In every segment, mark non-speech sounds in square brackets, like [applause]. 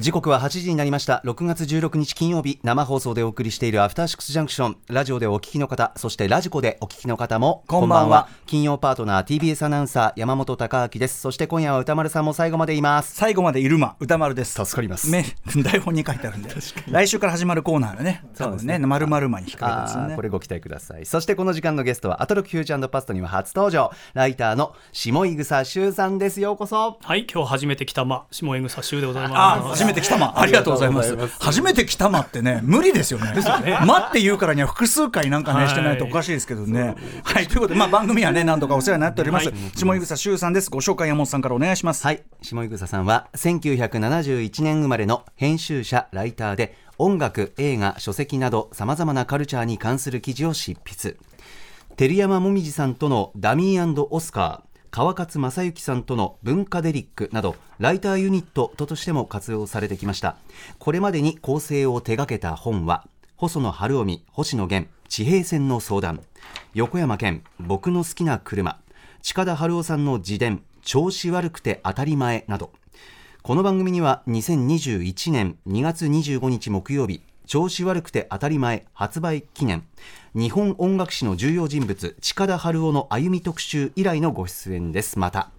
時刻は8時になりました。6月16日金曜日生放送でお送りしているアフターシックスジャンクション。ラジオでお聞きの方そしてラジコでお聞きの方もこんばんは。金曜パートナー TBS アナウンサー山本貴明です。そして今夜は歌丸さんも最後までいます。最後までいるま歌丸です。助かります。ね台本に書いてあるんで。来週から始まるコーナーがね。多分ね。まるまるまに引っ掛けてですね。これご期待ください。そしてこの時間のゲストはアトロックフューチャーパストには初登場。ライターの下井草修さんです。ようこそ。はい、今日初めて来たま、下江草修でございあます。初めて来たまありがとうございます。初めて来たまってね無理ですよね。まって言うからには複数回なんかねはいしてないとおかしいですけどね。はい。ということでまあ番組はね何度かお世話になっております。はい。下井草修さんです。ご紹介山本さんからお願いします。はい。下井草さんは1971年生まれの編集者ライターで音楽映画書籍などさまざまなカルチャーに関する記事を執筆。照山もみじさんとのダミーオスカー川勝正幸さんとの文化デリックなどライターユニットとしても活用されてきました。これまでに構成を手掛けた本は細野晴臣星野源地平線の相談横山健僕の好きな車近田春夫さんの自伝調子悪くて当たり前など。この番組には2021年2月25日木曜日調子悪くて当たり前発売記念。日本音楽史の重要人物近田春夫の歩み特集以来のご出演です。また。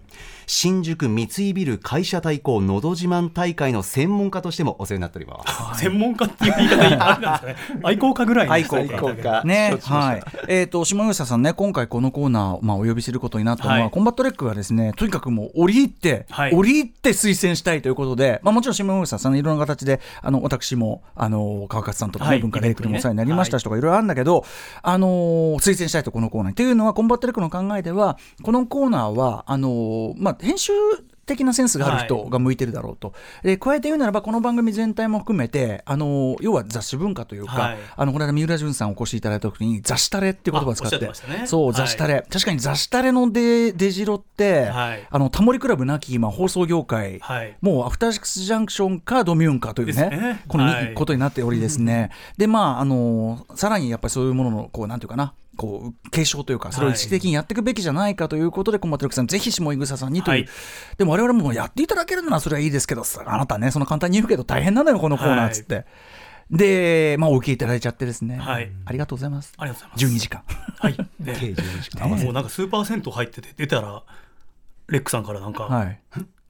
新宿三井ビル会社対抗のど自慢大会の専門家としてもお世話になっております。[laughs] 専門家っていう言い方 [laughs] いいなんですかね。愛好家ぐらいの愛好家。ねはい。えー、と下井草さんね、今回このコーナー、まあ、お呼びすることになったのは、はいコンバット RECがですねとにかくもう折り入って、はい。折り入って推薦したいということで、まあ、もちろん下草さん、いろんな形で、あの私もあの川勝さんとか、ねはい。文化デリックにもお世話になりましたしとか、いろいろあるんだけど、あのー推薦したいと、このコーナーに。っていうのは、コンバット RECの考えでは、このコーナーは、あのーまあ、編集的なセンスがある人が向いてるだろうと、で加えて言うならばこの番組全体も含めてあの要は雑誌文化というか、はい。あのこの間三浦淳さんお越しいただいた時に雑誌タレっていう言葉を使って。ね。そうはい。雑誌タレ、確かに雑誌タレの出出城って、はい。あのタモリクラブなき今放送業界、はい。もうアフターシックスジャンクションか DOMMUNE かというねね。このにはい。ことになっておりですね、[laughs] でまああのさらにやっぱりそういうもののこうなんていうかなこう継承というかそれを意識的にやっていくべきじゃないかということで、コンバット RECさんぜひ下井草さんにという、はい。でも我々もやっていただけるならそれはいいですけどさあなたねその簡単に言うけど大変なのよこのコーナーっつって、でまあお受けいただいちゃってですね、はい。ありがとうございます。ありがとうございます。12時間。はい。で、計12時間。もうなんかスーパー銭湯入ってて出たら、レックさんからなんか、はい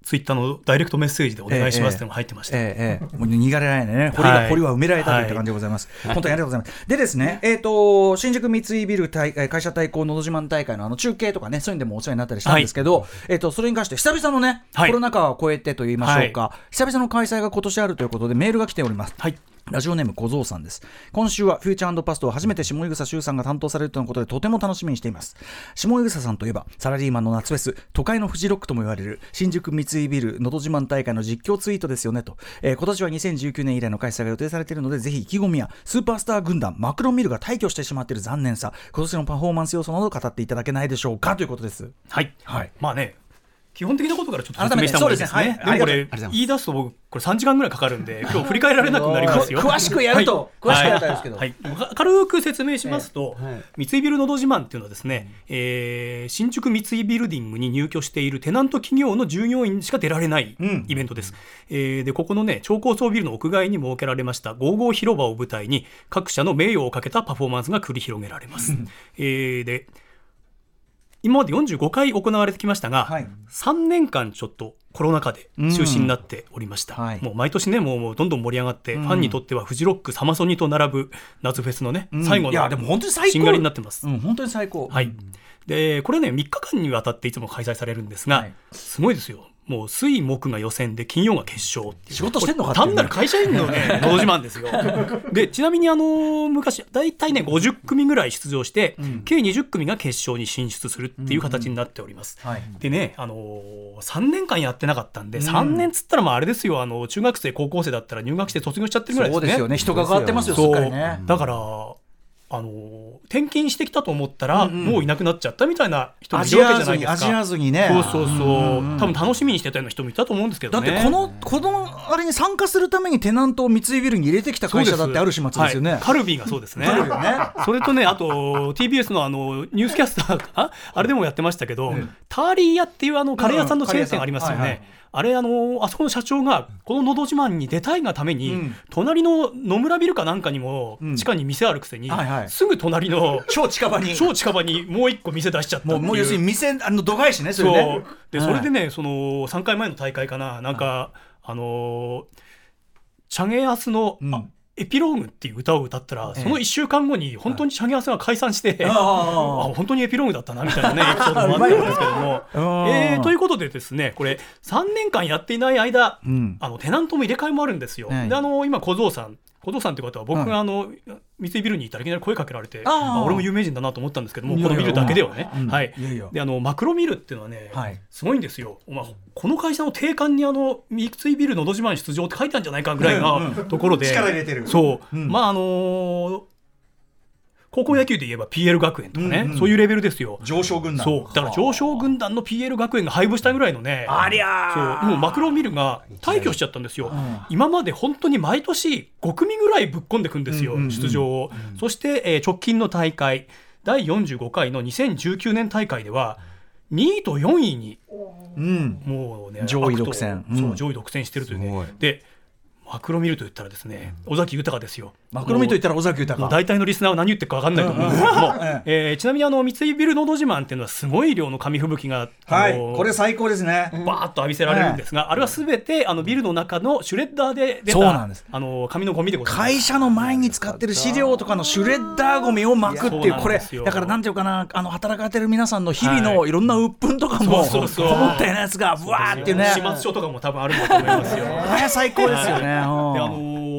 ツイッターのダイレクトメッセージでお願いしますってのが入ってました。ええ。ええ、もう逃がれないね、堀が、はい。堀は埋められたといった感じでございます。本当にありがとうございます。でですね、えっ、と、新宿三井ビル大えー会社対抗のど自慢大会のあの中継とかね、そういうのでもお世話になったりしたんですけど、えっ、と、それに関して久々のね、はい。コロナ禍を超えてと言いましょうか、久々の開催が今年あるということでメールが来ております。はい。ラジオネーム小僧さんです。今週はフューチャーパストを初めて下井草修さんが担当されるとのことでとても楽しみにしています。下井草さんといえば、サラリーマンの夏フェス、都会のフジロックとも言われる新宿三井ビルのど自慢大会の実況ツイートですよねと。えー今年は2019年以来の開催が予定されているので、ぜひ意気込みやスーパースター軍団マクロンミルが退去してしまっている残念さ、今年のパフォーマンス要素などを語っていただけないでしょうか？ということです。はい。はいまあね、基本的なことからちょっと説明した方がいいですね。ねはい。でもこれ言い出すと僕これ3時間ぐらいかかるんで、[laughs] 今日振り返られなくなりますよ。詳しくやると詳しくやりたいですけど。はい。はい。か軽く説明しますと、ええはい。三井ビルのど自慢っていうのはですね、えー新宿三井ビルディングに入居しているテナント企業の従業員しか出られないうん。イベントです。えーでここのね超高層ビルの屋外に設けられました55広場を舞台に各社の名誉をかけたパフォーマンスが繰り広げられます。えーで今まで45回行われてきましたが、はい。3年間ちょっとコロナ禍で中止になっておりました、うん。はい。もう毎年ねもうどんどん盛り上がって、ん。ファンにとってはフジロックサマソニと並ぶ夏フェスのね、最後いやでも本当に最高。のしんがりになってます、うん、本当に最高。はい。でこれね3日間にわたっていつも開催されるんですが、はい。すごいですよもう水木が予選で金曜が決勝仕事してんのか単なる会社員のねのど自慢ですよ。でちなみにあの昔大体ね50組ぐらい出場して、計20組が決勝に進出するっていう形になっております、はい。でね、あのー、3年間やってなかったんで、3年つったらまああれですよ。あの中学生高校生だったら入学して卒業しちゃってるぐらいですね。そうですよね。人が変わってますよ、ね。だからあのー転勤してきたと思ったら、もういなくなっちゃったみたいな人もいるわけじゃないですか。アジア図にね。そうそうそう、うん多分楽しみにしてたような人もいたと思うんですけどね。だってこの、このあれに参加するためにテナントを三井ビルに入れてきた会社だってある始末ですよね。はいカルビーがそうですね。ね [laughs] それとね、あと TBS のあのニュースキャスターかな、あれでもやってましたけど、ターリー屋っていうあのカレー屋さんのチェーン店ありますよね。うんあれあのあそこの社長がこの「のど自慢」に出たいがために、うん隣の野村ビルかなんかにもうん地下に店あるくせに、はいはいすぐ隣の超近場に。超近場にもう一個店出しちゃったっていう。もうもう要するに店あの度外視ねそれね。ではい。それでね、その3回前の大会かな。なんか、あのーチャゲアスの、うん。あエピローグっていう歌を歌ったら、ええ。その1週間後に本当にチャゲアスが解散して、あああ本当にエピローグだったなみたいなね [laughs] エピソードもあったんですけども。うんえーということでですねこれ3年間やっていない間、うん。あのテナントも入れ替えもあるんですよ。はい。であの今小僧さん。小僧さんって方は僕はい。があの、三井ビルにいたらいきなり声かけられてあ俺も有名人だなと思ったんですけどもこのビルだけではね、うん。はい。いやいや。であのマクロミルっていうのはね、はい。すごいんですよ、まあ、この会社の定款にあの三井ビルのど自慢出場って書いてあるんじゃないかぐらいなところで、力入れてる。そう、うん。まああのー高校野球で言えば PL 学園とかね、うんうんそういうレベルですよ。上昇軍団。そう。だから上昇軍団の PL 学園が配布したぐらいのねありゃー。そうもうマクロミルが退去しちゃったんですよ、ん今まで本当に毎年5組ぐらいぶっ込んでくんですよ、うんうんうん出場を、そして、えー直近の大会第45回の2019年大会では2位と4位にうん。もうね上位独占。そう上位独占してるというね。でマクロミルと言ったらですね尾崎豊ですよ。マクロミと言ったら尾崎豊。大体のリスナーは何言ってるか分かんないと思うんです。けども、ええーちなみにあの三井ビルのど自慢っていうのはすごい量の紙吹雪が、はい。これ最高ですね。バーッと浴びせられるんですが、あれはすべてあのビルの中のシュレッダーで出たそうなんです。あの紙のゴミでございます。会社の前に使ってる資料とかのシュレッダーゴミを巻くっていうこれだからなんていうかなあの働かれてる皆さんの日々はい。のいろんな鬱憤とかもそうそうそう。こもったようなやつがわーってね。始末書とかも多分あるんだと思いますよ。[laughs] これ最高ですよね。であうんの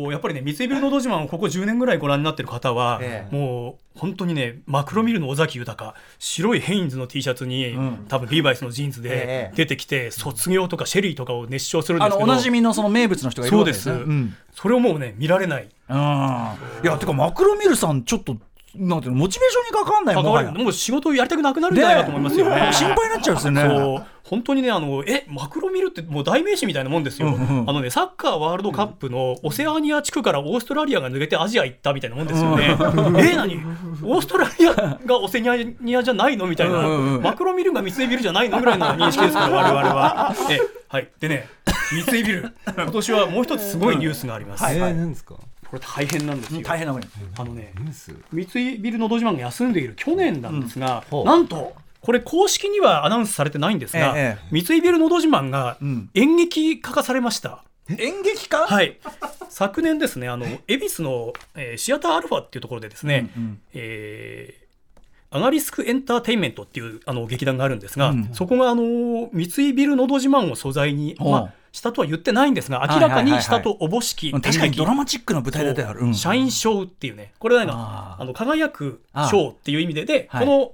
ーやっぱりね三井ビルのど自慢をここ10年ぐらいご覧になってる方は、ええ。もう本当にねマクロミルの尾崎豊白いヘインズの T シャツに、ん。多分リーバイスのジーンズえでえ出てきて、卒業とかシェリーとかを熱唱するんですけどあのおなじみのその名物の人がいるわけですそうです。ねうん。それをもうね見られない。うん。いやてかマクロミルさんちょっとなんていうのモチベーションにかかんないもはや関わる。もう仕事をやりたくなくなるんじゃないかと思いますよね。心配になっちゃうんですよね。そう。本当にねあのえマクロミルってもう代名詞みたいなもんですよ、うんうんあのねサッカーワールドカップのオセアニア地区からオーストラリアが抜けてアジア行ったみたいなもんですよね、え何？オーストラリアがオセアニアじゃないの？みたいな、うんうんうん。マクロミルが三井ビルじゃないの？ぐらいの認識ですから我々は。えはい。でね三井ビル。今年はもう一つすごいニュースがあります、はい。えー、何ですか？これ大変なんですよ、大変なあのね三井ビルのど自慢が休んでいる去年なんですが、うん。なんとこれ公式にはアナウンスされてないんですが、え三井ビルのど自慢がうん。演劇化化されました。演劇家はい、昨年ですねあの恵比寿の、えーシアターアルファっていうところでですね、うんうん。えーアガリスクエンターテインメントっていうあの劇団があるんですが、うん。そこがあの三井ビルのど自慢を素材に、まあ、したとは言ってないんですが明らかにしたとおぼしき確かにドラマチックな舞台だってある。うん。社員証っていうね。これはなんあかーあの輝く賞っていう意味でではい。この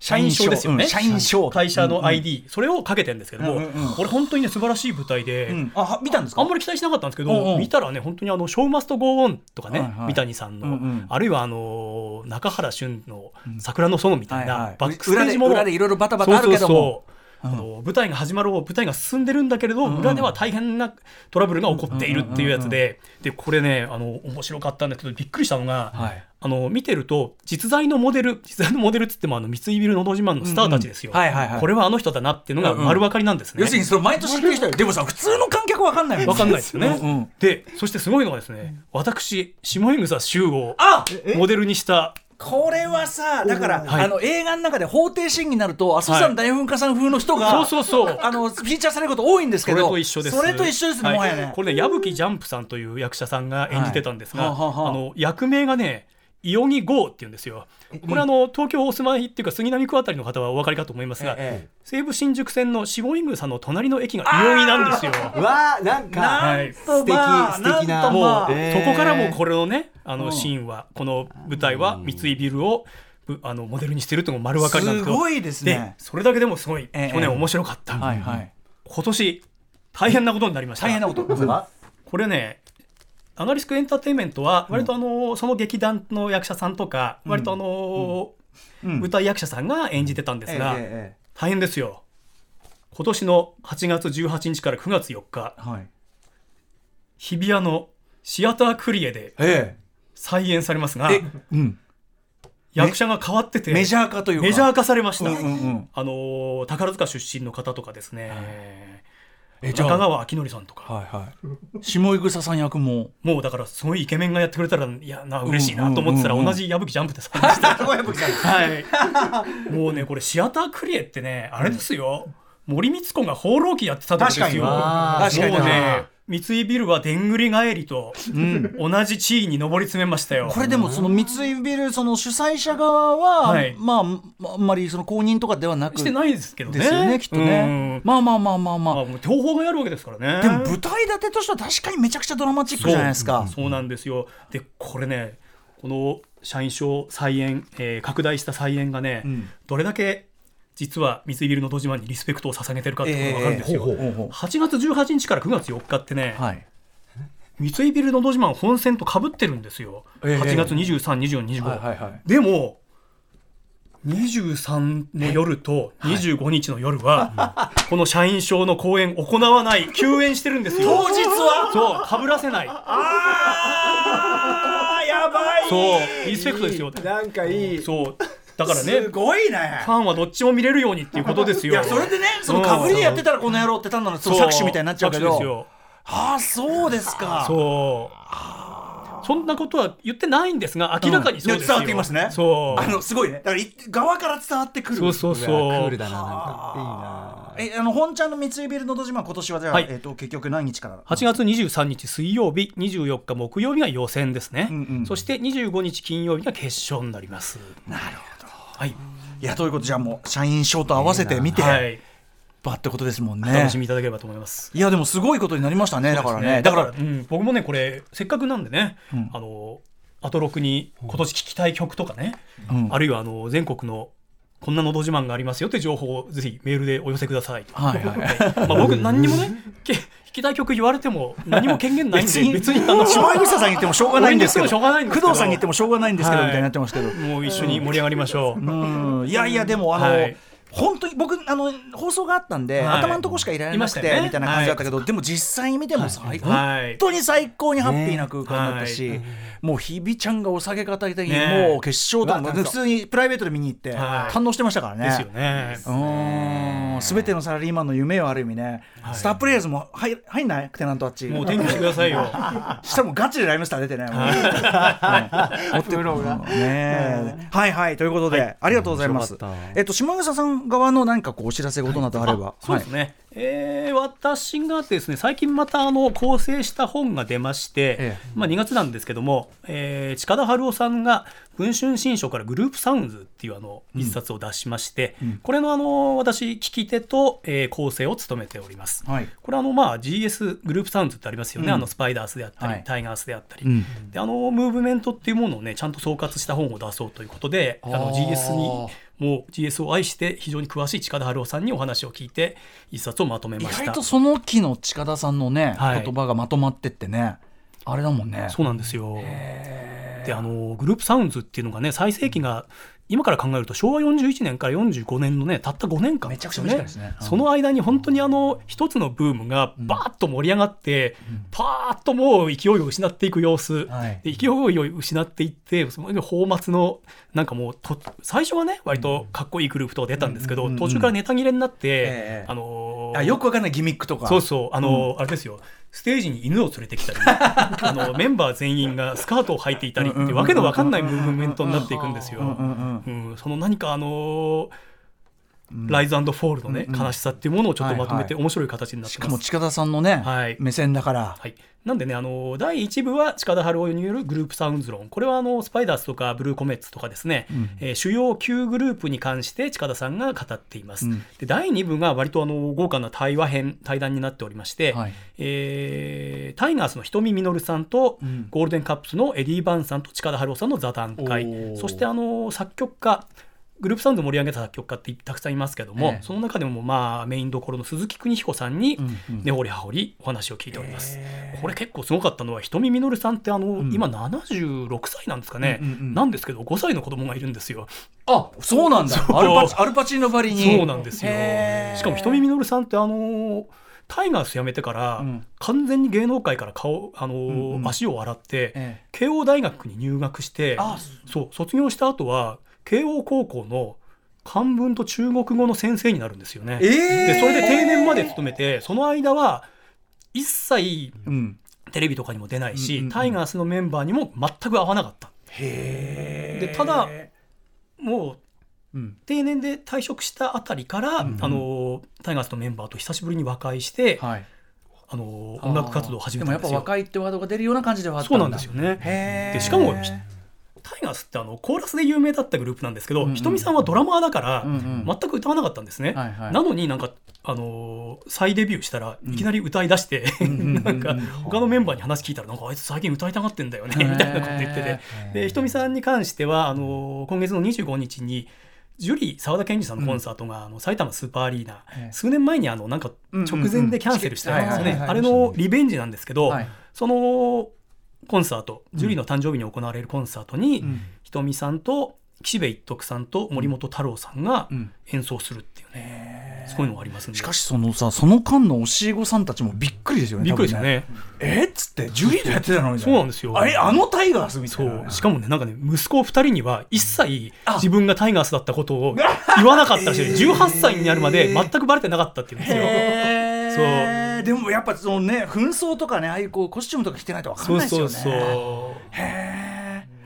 社員証ですよね、うん社員証会社の ID、それをかけてるんですけども、これ本当にね素晴らしい舞台で、うん。あは見たんですか？あんまり期待しなかったんですけど、見たらね本当にあの「ショーマストゴーオン」とかね、三谷さんの、あるいはあの中原俊の「桜の園」みたいな、バックステージもの裏でいろいろバタバタあるけどもあの舞台が始まろう舞台が進んでるんだけれど、裏では大変なトラブルが起こっているっていうやつで、でこれねあの面白かったんだけどびっくりしたのが、はい。あの見てると実在のモデル実在のモデルっつってもあの三井ビルのど自慢のスターたちですよ、これはあの人だなっていうのが丸分かりなんですね。要するにその毎年言ってる人よ。でもさ普通の観客わかんないわかんないですよね。で、そしてすごいのがですね、私、下井草周をあモデルにした、これはさだから、はい。あの映画の中で法廷シーンになると阿蘇山大噴火さん風の人が、そうそうそう。あのフィーチャーされること多いんですけそれどと一緒です。それと一緒ですね、はい。もはやね。これね、矢吹ジャンプさんという役者さんが演じてたんですが、はあの役名がね、伊予木剛っていうんですよ。これあの東京お住まいっていうか杉並区あたりの方はお分かりかと思いますが、ええ西武新宿線の下井草の隣の駅が伊予木なんですよ。うわーなんか。はい。とまあ素敵素敵なもう、そこからもうこれのねあのうん。シーンは、この舞台は三井ビルをぶあのモデルにしてるっていうのが丸分かりなんですけど。すごいですね。それだけでもすごい、ええ去年面白かった、はいはい。今年大変なことになりました。大変なこと。これねアナリスクエンターテインメントは割とあの、その劇団の役者さんとか割とあの、うん。舞台役者さんが演じてたんですが、大変ですよ。今年の8月18日から9月4日えはい。日比谷のシアタークリエでえ再演されますがええうん。役者が変わっててメジャー化というか。メジャー化されました、うんうんうん。あのー宝塚出身の方とかですね、えじゃあ。中川明典さんとか、はいはい。下井草さん役も。もうだからすごいイケメンがやってくれたらいやな嬉しいなと思ってたらうんうん。うんうん同じ矢吹ジャンプでさ [laughs] はい。もうねこれシアタークリエってねあれですよ、森光子が放浪記やってたってことですよ。確かに。もうね三井ビルはでんぐり返りと同じ地位に上り詰めましたよ、これでもその三井ビルその主催者側は、はい。まあまああんまりその公認とかではなくしてないですけどね。ですよねきっとね。うん。まあまあまあまあまあ。まあ、もう東宝がやるわけですからね。でも舞台立てとしては確かにめちゃくちゃドラマチックじゃないですか。そう。そうなんですよ。でこれねこの社員証再演、えー拡大した再演がね、ん。どれだけ実は三井ビルのど自慢にリスペクトを捧げてるかってことが分かるんですよ、ええほうほうほう。8月18日から9月4日ってね、はい三井ビルのど自慢本戦とかぶってるんですよ、ええ。8月23、24、25、はいはいはい。でも23の夜と25日の夜は、この社員証の公演行わない休演してるんですよ。当日は？そうかぶらせない。あーやばい。そうリスペクトですよ。なんかいい。そうだからねすごいね。ファンはどっちも見れるようにっていうことですよ。いやそれでねそのかぶりでやってたらこの野郎って単なるそのそう搾取みたいになっちゃうけど。搾取ですよ。ああそうですか。そう。そんなことは言ってないんですが明らかにそうですよ、伝わってきますね。そう。あのすごいね。だからい側から伝わってくる。そうそううわクそう。ールだななんかいいなえあの本ちゃんの三井ビルのど自慢今年はじゃあ、はい。えっ、と結局何日から？8月23日水曜日24日木曜日が予選ですね、うんうん。そして25日金曜日が決勝になります。なるほどはい、いやということでじゃあもう社員証と合わせて見て、はい、ばってことですもんね。お楽しみいただければと思います。いやでもすごいことになりましたねだからね。だか、ららうん、僕もねこれせっかくなんでね、ん。あのアトロクに今年聴きたい曲とかね、うん。あるいはあの全国のこんなのど自慢がありますよって情報をぜひメールでお寄せください。はいはいまあ僕何にもね [laughs] きたい曲言われても何も権限ないんで [laughs] 別にあの下井草さんに言ってもしょうがないんですけど俺に言ってもしょうがないんですけど。工藤さんに言ってもしょうがないんですけど、はいみたいになってますけど。もう一緒に盛り上がりましょう。うん。いやいやでもあの、はい本当に僕あの放送があったんで、はい。頭のとこしかいられなくて、みたいな感じだったけど、でも実際に見ても最、はい。本当に最高にハッピーな空間だったし、ねもう日比ちゃんがお酒片手に、ね。もう決勝とか普通にプライベートで見に行って、はい。堪能してましたからね。ですよね。うん。全てのサラリーマンの夢をある意味ね、はい。スタープレイヤーズも入入んないテナントあっち。もう天気してくださいよ。[laughs] したらもうガチでライムスター出てね。はい。持ってくる。ねえ。はい。はいということで、ありがとうございます。えっと下草さん側の何かこうお知らせ事などあれば、そうですね、えー私がですね最近またあの構成した本が出まして、ええ。まあ、2月なんですけども、えー近田春夫さんが文春新書からグループサウンズっていうあの一冊を出しまして、これのあの私聞き手と、えー構成を務めております。はい。これあのまあ GS グループサウンズってありますよね、うん。あのスパイダースであったり、はい。タイガースであったり、うん。であのムーブメントっていうものをねちゃんと総括した本を出そうということであの GS にもう GS を愛して非常に詳しい近田春夫さんにお話を聞いて一冊をまとめ意ました。外とその期の近田さんのね、はい。言葉がまとまってってねあれだもんね。そうなんですよ。であのグループサウンズっていうのがね最盛期が今から考えると昭和41年から45年のねたった5年間めちゃくちゃですよ短いですね。うん。その間に本当にあの一つのブームがバーッと盛り上がって、パーッともう勢いを失っていく様子、はい。で勢いを失っていってその放末のなんかもうと最初はね割とかっこいいグループとか出たんですけど、うんうん途中からネタ切れになって、ええ。あのーあよくわかんないギミックとか。そうそう。あのーあれですよ。ステージに犬を連れてきたり。[laughs] あのメンバー全員がスカートを履いていたりってわけのわかんないムーブメントになっていくんですよ。うんうんうん、その何かあのーライズフォールのね、悲しさっていうものをちょっとまとめてはい面白い形になっしてます。かも近田さんのね、はい。目線だから、はい、なんでね、あの第1部は近田春夫によるグループサウンズ論、これはあのスパイダースとかブルーコメッツとかですね、えー主要9グループに関して近田さんが語っています。うん。で第2部が割とあの豪華な対話編、対談になっておりまして、はい。えータイガースの瞳みのるさんと、ん。ゴールデンカップスのエディ・バーンさんと近田春夫さんの座談会。そしてあの作曲家、グループサウンドを盛り上げた作曲家ってたくさんいますけども、ええ。その中でもまあメインどころの鈴木邦彦さんにんうん。根掘り葉掘りお話を聞いております。これ結構すごかったのは瞳実さんってあの、今76歳なんですかね、うんうんうんなんですけど5歳の子供がいるんですよ。あそうなんだ。アルパチアルパチーノばりに。そうなんですよ。しかも瞳実さんってあのタイガース辞めてから、うん。完全に芸能界から顔、あのんうん。足を洗って、え。慶応大学に入学してあそう卒業した後は慶応高校の漢文と中国語の先生になるんですよね。えー。でそれで定年まで勤めてその間は一切うん。テレビとかにも出ないし、うんうんうん。タイガースのメンバーにも全く会わなかった。へでただもううん。定年で退職したあたりから、んうん。あのタイガースのメンバーと久しぶりに和解して、はい。あの音楽活動を始めたんですよ。でもやっぱ若いってワードが出るような感じではあったそうなんですよね。でしかもタイガースってあのコーラスで有名だったグループなんですけど、うんうんひとみさんはドラマーだから、うんうん全く歌わなかったんですね。はいはい。なのになんか、あのー再デビューしたらいきなり歌い出して、ん [laughs] なんか他のメンバーに話聞いたらなんかあいつ最近歌いたがってんだよねみたいなこと言ってて。でひとみさんに関してはあのー今月の25日にジュリー澤田研二さんのコンサートが、あの埼玉スーパーアリーナ、ええ。数年前にあのなんか直前でキャンセルしたんですよね。あれのリベンジなんですけど、はい。そのコンサートジュリーの誕生日に行われるコンサートに、うん。ひとみさんと岸辺一徳さんと森本太郎さんがうん。演奏するっていうね、そういうのがありますんでしかしそのさその間の教え子さんたちもびっくりですよねびっくりですよね。多分えっつってジュリーとやってたのにそうなんですよ。あれあのタイガースみたそいな。う。しかもねなんかね息子2人には一切あ。自分がタイガースだったことを言わなかったらしい、[laughs] 18歳になるまで全くバレてなかったっていうんですよ。へーでもやっぱそのね紛争とかねああいうこうコスチュームとか着てないと分かんないですよね。そへー。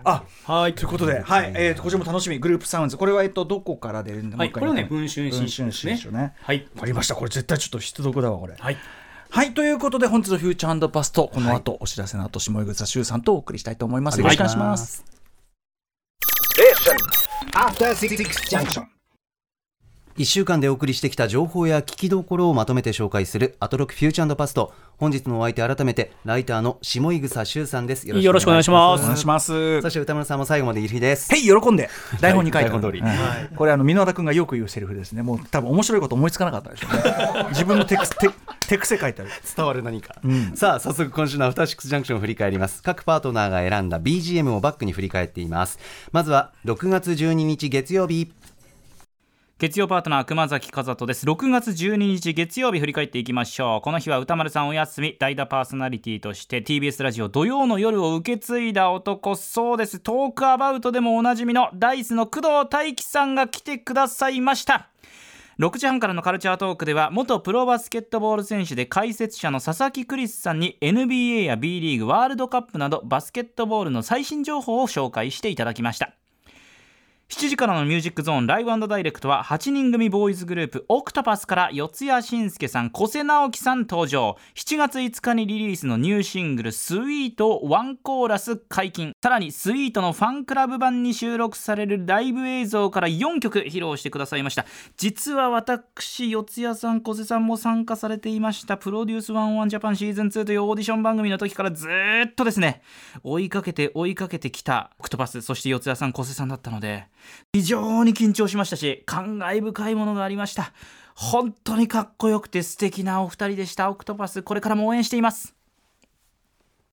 あうはい。ということで、はい、えー、とこちらも楽しみ、グループサウンズ、これはえっとどこから出るんで、はい。もう一回これはね文春新書ですね。新書ね。はい。わかりました、これ絶対ちょっと必読だわ、これ。はい。はい、ということで、本日のフューチャーパスト、この後、お知らせの後、下井口修さんとお送りしたいと思います。よろしくお願いします。After Six Junction. 1週間でお送りしてきた情報や聞きどころをまとめて紹介するアトロックフューチャーパスト。本日のお相手改めてライターの下井草修さんです。よろしくお願いします。お願いします。そして歌村さんも最後までいる日です。へい、喜んで、台本に書いて。ある台本通り。はい。これ、あの、箕輪田君がよく言うセリフですね。もう、多分面白いこと思いつかなかったでしょうね。[laughs] 自分のテクス、テ手癖書いてある。伝わる何か、んさあ早速今週のアフターシックスジャンクションを振り返ります各パートナーが選んだ BGM をバックに振り返っていますまずは6月12日月曜日月曜パートナー熊崎和人です。6月12日月曜日振り返っていきましょう。この日は歌丸さんお休み。代打パーソナリティとして TBS ラジオ土曜の夜を受け継いだ男そうです。トークアバウトでもおなじみのダイスの工藤大輝さんが来てくださいました。6時半からのカルチャートークでは元プロバスケットボール選手で解説者の佐々木クリスさんに NBA や B リーグワールドカップなどバスケットボールの最新情報を紹介していただきました。7時からのミュージックゾーンライブダイレクトは8人組ボーイズグループオクトパスから四谷真介さん小瀬直樹さん登場。7月5日にリリースのニューシングル「スイートワンコーラス解禁。さらにスイートのファンクラブ版に収録されるライブ映像から4曲披露してくださいました。実は私四谷さん小瀬さんも参加されていました。プロデュース101ジャパンシーズン2というオーディション番組の時からずっとですね追いかけて追いかけてきたオクトパスそして四谷さん小瀬さんだったので非常に緊張しましたし感慨深いものがありました。本当にかっこよくて素敵なお二人でした。オクトパスこれからも応援しています。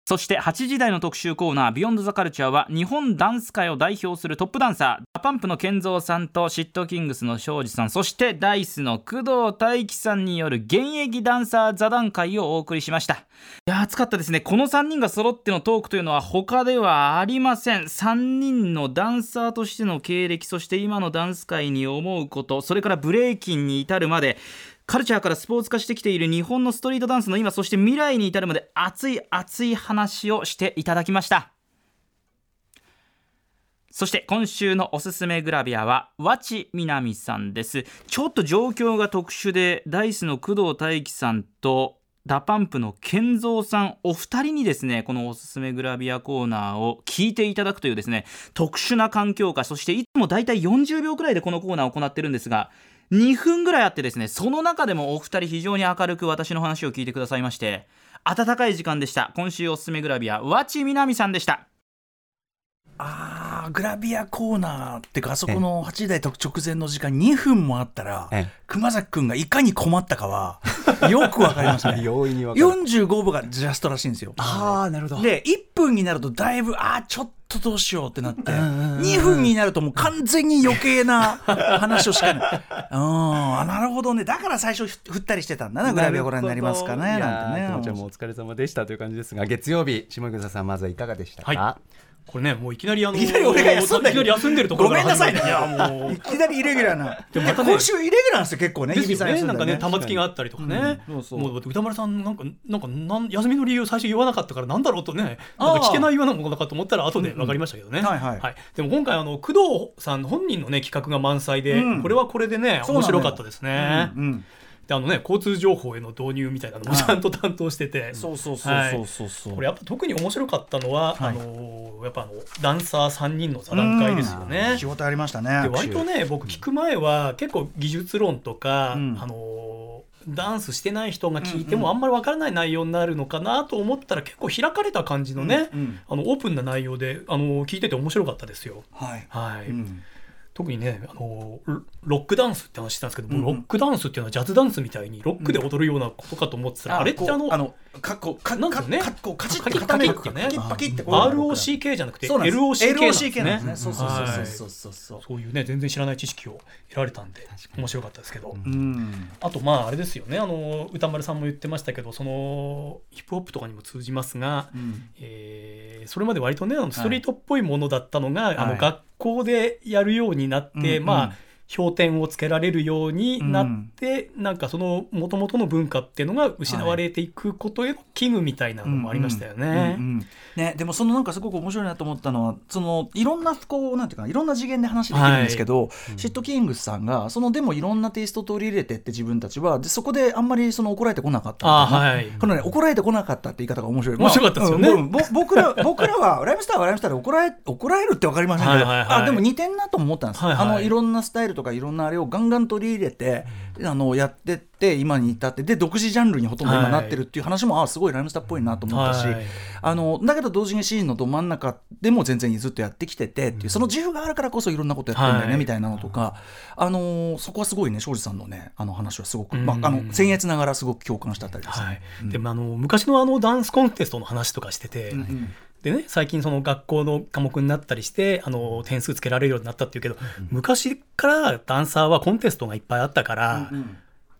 そして8時台の特集コーナー「ビヨンドザカルチャーは日本ダンス界を代表するトップダンサー DA PUMP の KENZO さんとシットキングスの庄司さんそして Da-iCE の工藤大輝さんによる現役ダンサー座談会をお送りしました。いや暑かったですね。この3人が揃ってのトークというのは他ではありません。3人のダンサーとしての経歴そして今のダンス界に思うことそれからブレイキンに至るまでカルチャーからスポーツ化してきている日本のストリートダンスの今そして未来に至るまで熱い熱い話をしていただきました。そして今週のおすすめグラビアは和知みなみさんです。ちょっと状況が特殊でダイスの工藤大輝さんとDA PUMP の KENZO さんお二人にですねこのおすすめグラビアコーナーを聞いていただくというですね特殊な環境下そしていつもだいたい40秒くらいでこのコーナーを行ってるんですが2分ぐらいあってですねその中でもお二人非常に明るく私の話を聞いてくださいまして温かい時間でした。今週おすすめグラビア和知みなみさんでした。あーグラビアコーナーってかあそこの8時台直前の時間2分もあったらええ。熊崎君がいかに困ったかは [laughs] よくわかりますね。容易にわかる。45分がジャストらしいんですよ。ああなるほど。で1分になるとだいぶあーちょっとどうしようってなってんうんうん2分になるともう完全に余計な [laughs] 話をしかない。うん。あなるほどね。だから最初振ったりしてたんだなグラビアご覧になりますかねなんてね。ちゃんもお疲れ様でしたという感じですが月曜日下草さんまずはいかがでしたか、はこれねもういきなりあのいきなり俺が休んでる。いきなり休んでるところからごめんなさいね。いやもう。いきなりイレギュラーな。でもまたね今週イレギュラーなんですよ結構ねですよね。日比さなんかね玉突きがあっったりとかね、うん。そうそう。もう歌丸さんなんかなんかなん休みの理由を最初言わなかったからなんだろうとねなんか聞けないようなものだかと思ったら後で分かりましたけどね、うんはい。はい。でも今回あの工藤さん本人のね企画が満載で、うん。これはこれでね面白かったですね、うんうんであのね交通情報への導入みたいなのもちゃんと担当してて、そうそうそうそうそうそう。これやっぱ特に面白かったのは、はい。あのやっぱあのダンサー3人の座談会ですよね。仕事ありましたでね割とね僕聞く前は結構技術論とか、うん。あのダンスしてない人が聞いてもあんまりわからない内容になるのかなと思ったら結構開かれた感じのね、うんうん。あのオープンな内容であの聞いてて面白かったですよ。はい。はい。うん特にねあのロロックダンスって話したんですけど、うんうん。ロックダンスっていうのはジャズダンスみたいにロックで踊るようなことかと思ってたら、あれってあのあのかこうかなんですよね。かこうカチッカキッて固めるカキッてね。パキッパキッてこう。ROCK じゃなくて LOCK なんです。ね。そうそうそうはいそうそうそう。そういうね全然知らない知識を得られたんで面白かったですけど、うん。あとまああれですよね。あの歌丸さんも言ってましたけどそのヒップホップとかにも通じますが、うん。えーそれまで割とねストリートっぽいものだったのが、あはい。の学校でやるようになって、まあ評点をつけられるようになって、なんかその元々の文化っていうのが失われていくことへの危惧みたいなのもありましたよね。うんうん。ね、でもそのなんかすごく面白いなと思ったのはそのいろんなこうなんていうかないろんな次元で話できるんですけど、シットキングスさんがそのでもいろんなテイストを取り入れてって自分たちはでそこであんまりその怒られてこなかったあはい。このね怒られてこなかったって言い方が面白い。面白かったですよね。まあうん。ぼ僕ら [laughs] 僕らはライムスターはライムスターで怒られ怒られるって分かりませんけど、はいはいはい。あでも似てんなと思ったんです、はいはい。あのいろんなスタイルとかいろんなあれをガンガン取り入れて、あのやってって今に至ってで独自ジャンルにほとんど今なってるっていう話も、あすごいライムスターっぽいなと思ったし、はい。あのだけど同時にシーンのど真ん中でも全然ずっとやってきててっていう、その自由があるからこそいろんなことやってるんだよね、はい。みたいなのとか、あのーそこはすごいね庄司さんのねあの話はすごく、うん。まあ、あの僭越ながらすごく共感したあたりですね。はい。でもあの昔のあのダンスコンテストの話とかしてて、うんでね最近その学校の科目になったりしてあの点数つけられるようになったっていうけど、昔からダンサーはコンテストがいっぱいあったから、うん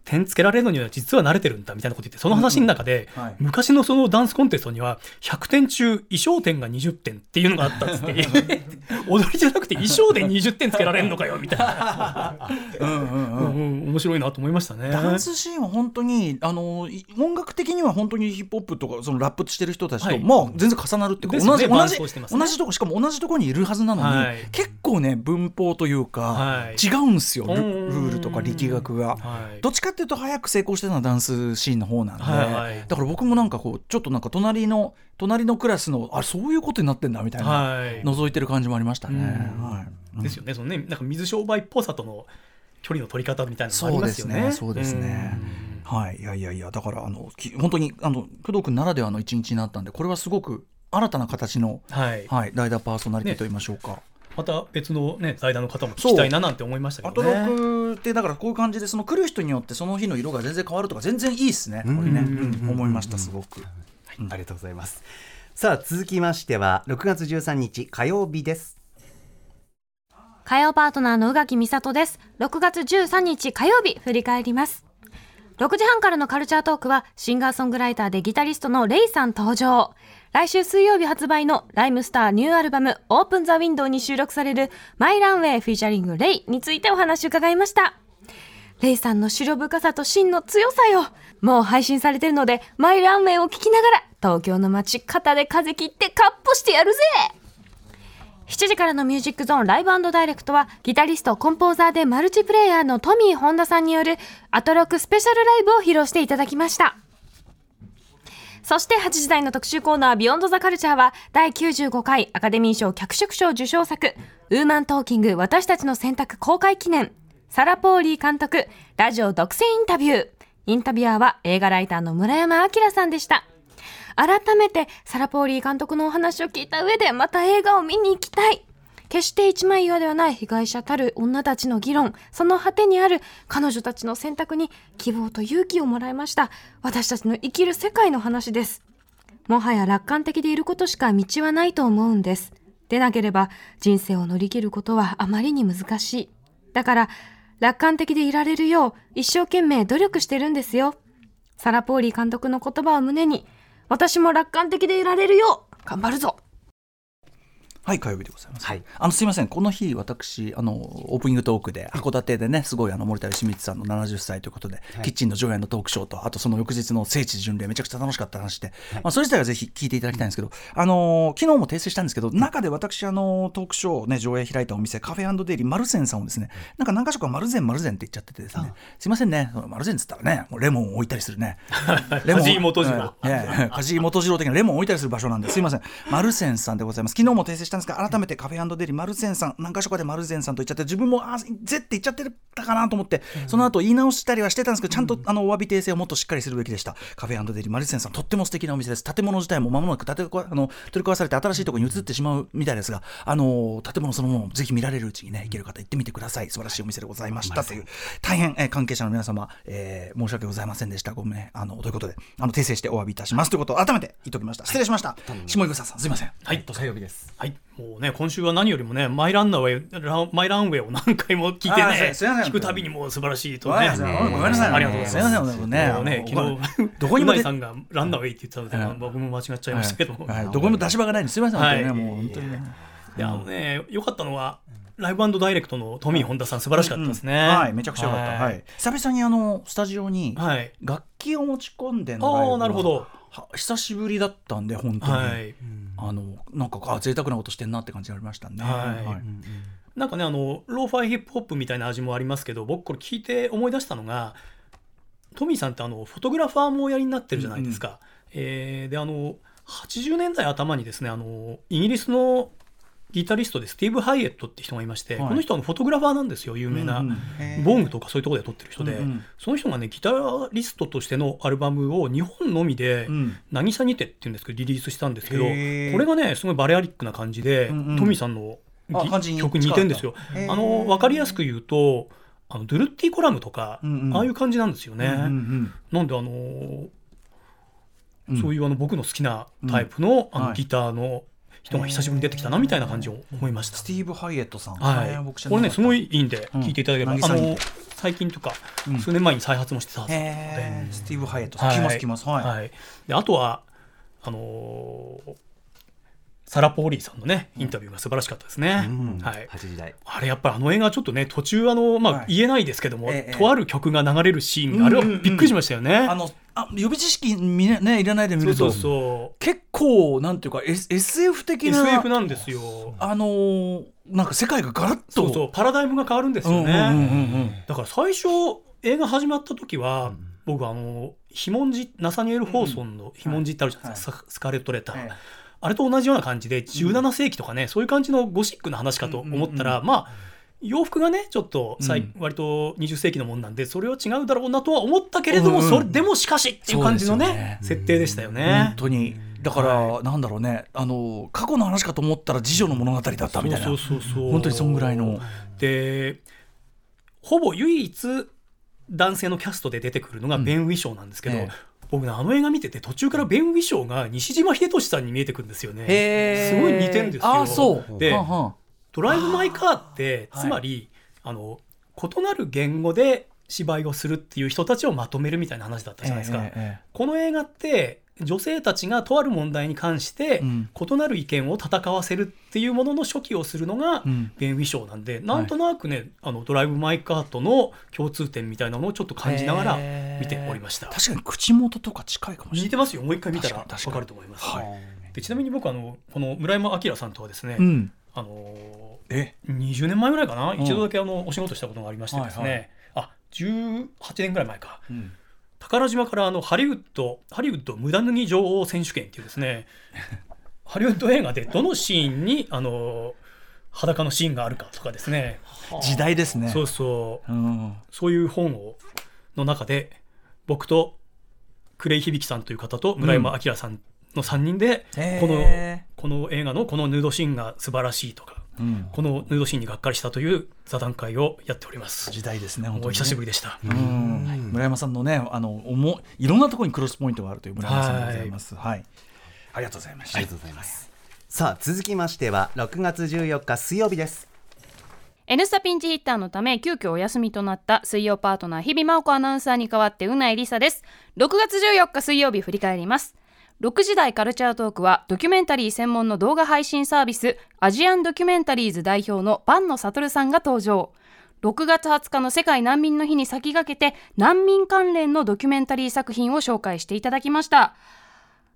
点つけられるのには実は慣れてるんだみたいなこと言ってその話の中で、うん。はい。昔のそのダンスコンテストには100点中衣装点が20点っていうのがあったっつって。[laughs] 踊りじゃなくて衣装で20点つけられるのかよみたいな、うんうんうんうん。うん面白いなと思いましたね。ダンスシーンは本当にあのい音楽的には本当にヒップホップとかそのラップしてる人たちと、はい。まあ全然重なるっていうか、ね。伴同じね同じとこしかも同じとこにいるはずなのに、はい。結構ね文法というか、はい。違うんですよルールとか力学が。はい。どっちかっていうと早く成功してるのはダンスシーンの方なんで、はいはいだから僕もなんかこうちょっとなんか隣の隣のクラスのあそういうことになってんだみたいな、はい覗いてる感じもありましたね。はいですよねそのねなんか水商売っぽさとの距離の取り方みたいなのもありそうですますよね。そうですね。はい、いやいやいやだからあの本当にあの工藤君ならではの一日になったんでこれはすごく新たな形の、うんはい、はい、代打パーソナリティと言いましょうか。また別のね財団の方も聞きたいななんて思いましたけアトどね。ロックってだからこういう感じでその来る人によってその日の色が全然変わるとか全然いいですねこれね、うん思いましたすごく。ありがとうございますさあ続きましては6月13日火曜日です火曜パートナーの宇垣美里です。6月13日火曜日振り返ります。6時半からのカルチャートークはシンガーソングライターでギタリストのレイさん登場。来週水曜日発売のライムスターニューアルバムオープンザウィンドウに収録されるマイランウェイフィーチャリングレイについてお話を伺いました。レイさんの白深さと芯の強さよ。もう配信されてるので、マイランウェイを聞きながら、東京の街肩で風切ってカッポしてやるぜ7時からのミュージックゾーンライブダイレクトはギタリスト、コンポーザーでマルチプレイヤーのトミー・ホンダさんによるアトロクスペシャルライブを披露していただきました。そして8時台の特集コーナービヨンドザカルチャーは第95回アカデミー賞脚色賞受賞作ウーマントーキング私たちの選択公開記念。サラ・ポーリー監督ラジオ独占インタビュー。インタビュアーは映画ライターの村山明さんでした。改めてサラ・ポーリー監督のお話を聞いた上でまた映画を見に行きたい。決して一枚岩ではない被害者たる女たちの議論その果てにある彼女たちの選択に希望と勇気をもらいました。私たちの生きる世界の話です。もはや楽観的でいることしか道はないと思うんです。でなければ人生を乗り切ることはあまりに難しい。だから楽観的でいられるよう一生懸命努力してるんですよ。サラ・ポーリー監督の言葉を胸に私も楽観的でいられるよう頑張るぞ。はい火曜日でございます、はい。あのすいません。この日私あのオープニングトークで函館でねすごいあの森田義満さんの70歳ということで、キッチンの上演のトークショーとあとその翌日の聖地巡礼めちゃくちゃ楽しかった話で、まあ、それ自体はぜひ聞いていただきたいんですけど、あのー昨日も訂正したんですけど中で私あのトークショーね上映開いたお店カフェデイリーマルゼンさんをですねなんか何か所かマルゼンマルゼンって言っちゃっててですねすいませんねマルゼンっつったらねもうレモンを置いたりするね。[laughs] レモン梶井元次郎ええええ梶井元次郎的なレモンを置いたりする場所なんです。いません。マルゼンさんでございます。昨日も訂正したんですが改めてカフェデリーマルゼンさん。何か所かでマルゼンさんと言っちゃって自分もあぜって言っちゃってたかなと思って、その後言い直したりはしてたんですけどちゃんとあのお詫び訂正をもっとしっかりするべきでした。カフェデリーマルゼンさん。とっても素敵なお店です。建物自体も間もなく建てこあの取り壊されて新しいところに移ってしまうみたいですがあの建物そのものをぜひ見られるうちにね行ける方行ってみてください。素晴らしいお店でございましたという。大変、えー関係者の皆様、えー申し訳ございませんでした。ごめん。あのということで？あの訂正してお詫びいたしますということを改めて言っておきました。失礼しました。下井草さんすいません。はい。火曜日です。はい、もうね、今週は何よりもね、マイランナーウェイ、ラマイランウェイを何回も聞いてあね、聞くたびにもう素晴らしいとね。ごめんなさい。ありがとうございます。すいませんね。もうね、昨日、どこにもさんがランナーウェイって言ってたので、まあ僕も間違っちゃいましたけどどこにも出し場がないんです。すいません、はい。本当にねもう本当に。ねであのね、良かったのは、ライブダイレクトのトミー・本田さん、素晴らしかったですね。はい。めちゃくちゃ良かった、はい。久々にあのスタジオにはい。楽器を持ち込んでのライブがああ、なるほど。は久しぶりだったんで本当に、はい。あのなんかあ贅沢なことしてんなって感じがありましたね。はい。なんかねあのローファイヒップホップみたいな味もありますけど僕これ聞いて思い出したのがトミーさんってあのフォトグラファーもおやりになってるじゃないですか。えーであの80年代頭にですねあのイギリスのギタリストでスティーブ・ハイエットって人がいまして、はい。この人はフォトグラファーなんですよ有名な、うんうんボングとかそういうところで撮ってる人で、うんうん。その人がねギタリストとしてのアルバムを日本のみでうん「渚にて」っていうんですけどリリースしたんですけどこへー。れがねすごいバレアリックな感じで、うんうん。トミーさんのぎあ感じに曲に似てんですよ。あの分かりやすく言うとあのドゥルッティコラムとか、うんうん。ああいう感じなんですよね。うんうんなんであのーうん。そういうあの僕の好きなタイプの,、あはい。のギターの人が久しぶりに出てきたなみたいな感じを思いました。ス。ティーブ・ハイエットさん、はい。これねすごいいいいんで聞いていただければ、うん。あの最近とか、うん。数年前に再発もしてたはずなので、スティーブ・ハイエットさん、はい。来ます来ます。はい、はい。であとはあのーサラ・ポーリーさんのねインタビューが素晴らしかったですね。うん。はい。8時台。あれやっぱりあの映画ちょっとね途中あの、まあはい言えないですけども、ええ。とある曲が流れるシーンがあれはびっくりしましたよね。あのあ予備知識みねねいらないで見ると。そうそう。結構なんていうか、S、SF 的な。SF なんですよ。あのーなんか世界がガラッと。そうそう。パラダイムが変わるんですよね。だから最初映画始まった時は、僕あのヒモンジナサニエル・ホーソンのヒモンジってあるじゃないですか、ススカーレット・レター、ええあれと同じような感じで17世紀とかね、そういう感じのゴシックな話かと思ったら、まあ洋服がねちょっとうん。割と20世紀のもんなんでそれは違うだろうなとは思ったけれども、うんうん。それでもしかしっていう感じのねね。設定でしたよね。本。当に。だから、なんだろうね。あの過去の話かと思ったら次女の物語だったみたいな。そうそうそう本当にそんぐらいの。でほぼ唯一男性のキャストで出てくるのがベン・ウィショーなんですけど、ええ僕ねあの映画見てて途中からベン・ウィショーが西島秀俊さんに見えてくるんですよね。すごい似てんですよ。あそうではんはんドライブ・マイ・カーってはいつまり、あの異なる言語で芝居をするっていう人たちをまとめるみたいな話だったじゃないですか。この映画って女性たちがとある問題に関してうん。異なる意見を戦わせるっていうものの初期をするのがうん。ベン・ウィなんで、なんとなくねあのドライブ・マイ・カートの共通点みたいなのをちょっと感じながら見ておりました。確かに口元とか近いかもしれない。似てますよ。もう一回見たら分かると思います。はい。でちなみに僕あのこの村山明さんとはですね、うん。あのえ？20年前ぐらいかな、ん一度だけあのお仕事したことがありましてですね、はいはい。あ18年ぐらい前か。うん宝島からあのハリウッドハリウッド無駄脱ぎ女王選手権っていうですね [laughs] ハリウッド映画でどのシーンにあの裸のシーンがあるかとかですね。時代ですね。そうそう。うん。そういう本をの中で僕とクレイ響さんという方と村山明さんの3人で、このこの映画のこのヌードシーンが素晴らしいとかうん。このヌードシーンにがっかりしたという座談会をやっております。時代ですね本当にね。久しぶりでした。うん。村山さんのねあのおもいろんなところにクロスポイントがあるという村山さんでございます。はい。ありがとうございました。ありがとうございます。さあ続きましては6月14日水曜日です。N スタピンチヒッターのため急遽お休みとなった水曜パートナー日々真央子アナウンサーに代わってうないりさです。6月14日水曜日振り返ります6時台カルチャートークはドキュメンタリー専門の動画配信サービスアジアンドキュメンタリーズ代表の坂野悟さんが登場。6月20日の世界難民の日に先駆けて難民関連のドキュメンタリー作品を紹介していただきました。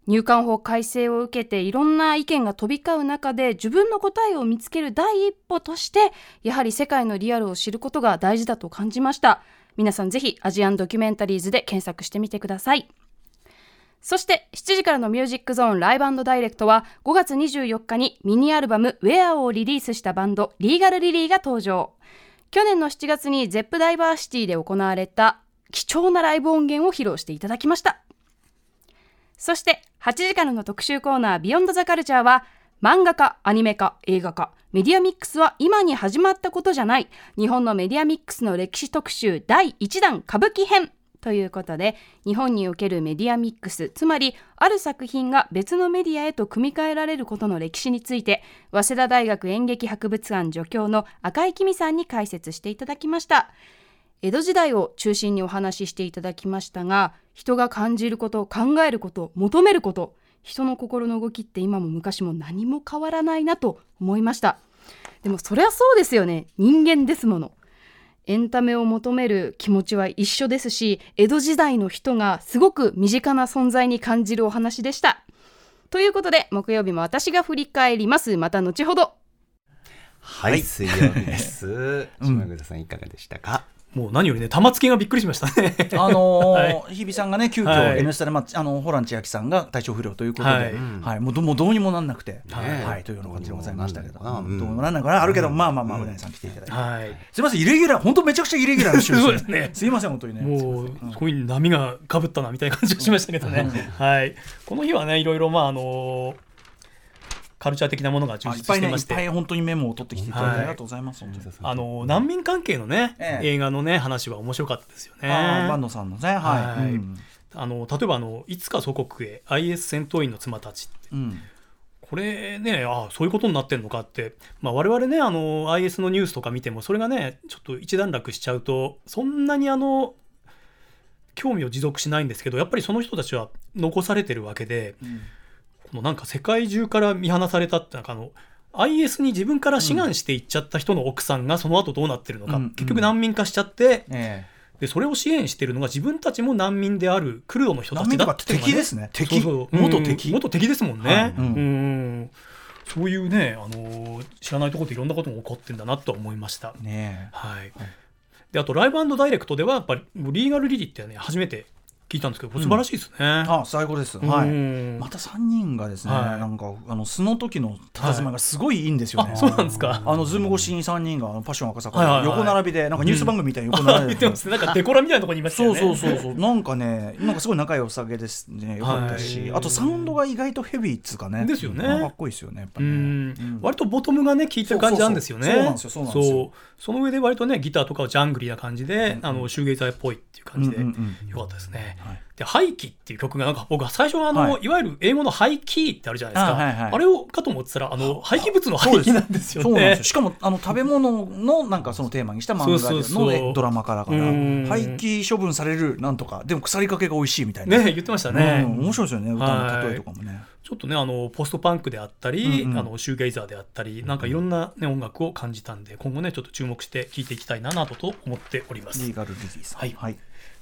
入管法改正を受けていろんな意見が飛び交う中で自分の答えを見つける第一歩としてやはり世界のリアルを知ることが大事だと感じました。皆さんぜひアジアンドキュメンタリーズで検索してみてください。そして7時からのミュージックゾーンライブダイレクトは5月24日にミニアルバム Where をリリースしたバンドリーガルリリーが登場。去年の7月に ZEP ダイバーシティで行われた貴重なライブ音源を披露していただきました。そして8時からの特集コーナービヨンドザカルチャーは漫画家、アニメ化、映画化、メディアミックスは今に始まったことじゃない日本のメディアミックスの歴史特集第1弾歌舞伎編。ということで日本におけるメディアミックスつまりある作品が別のメディアへと組み替えられることの歴史について早稲田大学演劇博物館助教の赤井公さんに解説していただきました。江戸時代を中心にお話ししていただきましたが人が感じること考えること求めること人の心の動きって今も昔も何も変わらないなと思いました。でもそりゃそうですよね。人間ですもの。エンタメを求める気持ちは一緒ですし江戸時代の人がすごく身近な存在に感じるお話でしたということで木曜日も私が振り返りますまた後ほどはい、水曜日です。[laughs] 島口さんいかがでしたか？もう何よりね玉突きがびっくりしましたね。あのー [laughs] は日比さんがね急遽はい。N スタで、まあ、あのホラン千秋さんが体調不良ということで、ははい。いもうどもうどうにもなんなくて、ねはい、というような感じでございましたけど、どうなん。のかなうん。どうもなんないかなあるけど、まあまあまあうなぎさん来ていただいて、はい。すいませんイレギュラー本当めちゃくちゃイレギュラーな週 [laughs] ですね。すいません本当にね。もうすいません。すごい波がかぶったなみたいな感じがしましたけどね、はい、この日はねいろいろまああのカルチャー的なものが充実してまして。ぱい本当にメモを取ってきていただいてはいありがとうございます、あの難民関係のね、ええ。映画のね話は面白かったですよね。さんのねはい、はい。うん。あの例えばあの「いつか祖国へ IS 戦闘員の妻たち」って。うん。これねあそういうことになってんのかって、まあ、我々ねあの IS のニュースとか見てもそれがねちょっと一段落しちゃうとそんなにあの興味を持続しないんですけどやっぱりその人たちは残されてるわけで、このなんか世界中から見放されたってなんかあの IS に自分から志願していっちゃった人の奥さんがその後どうなってるのか、うん結局難民化しちゃって、えでそれを支援してるのが自分たちも難民であるクルドの人たちだっていうのが難民とか敵ですね。敵？そうそう。元敵うん。元敵？ですもんね、はい。うん。うん。そういうね、あのー知らないところでいろんなことも起こってんだなとは思いました。え。ねはい、であと Live & Direct ではやっぱりリーガルリリーってね初めて聞いたんですけど素晴らしいですね。あ最高です、うん。はい。また3人がですね、はい。なんかあの素の時の佇まいがすごいいいんですよね、あそうなんですか。あのズーム越しに3人があのパッション赤坂はいはいはい。で横並びでなんかニュース番組みたいに横並びで言ってますね。なんかデコラみたいなところにいましたそうよね。そうそうそう。なんかねなんかすごい仲良さげですね。よかったし、はいあとサウンドが意外とヘビーっつうかね。ですよね。まあかっこいいですよねやっぱうねん。割とボトムがね効いてる感じなんですよね。そうそうそう。そうなんですよそうなんですよその上で割とねギターとかはジャングリーな感じで、あのシューゲイザーっぽいっていう感じでうんうんうん。よかったですね。はいで「ハイキ」っていう曲がなんか僕は最初はあの、はい。い、わゆる英語の「ハイキー」ってあるじゃないですか。あはいはい。あれをかと思ってたらあの廃棄物の廃棄なんですよね。しかもあの食べ物のなんかそのテーマにした漫画のドラマからからうん。廃棄処分されるなんとか。でも腐りかけが美味しいみたいな、ね言ってましたね。うん面白いですよね。歌の例えとかもね、ちょっとねあのポストパンクであったり、うんうん。あのシューゲイザーであったりなんかいろんな、ね、音楽を感じたんで今後ねちょっと注目して聴いていきたいななどと思っております。リーガルリリーさんはい。はい、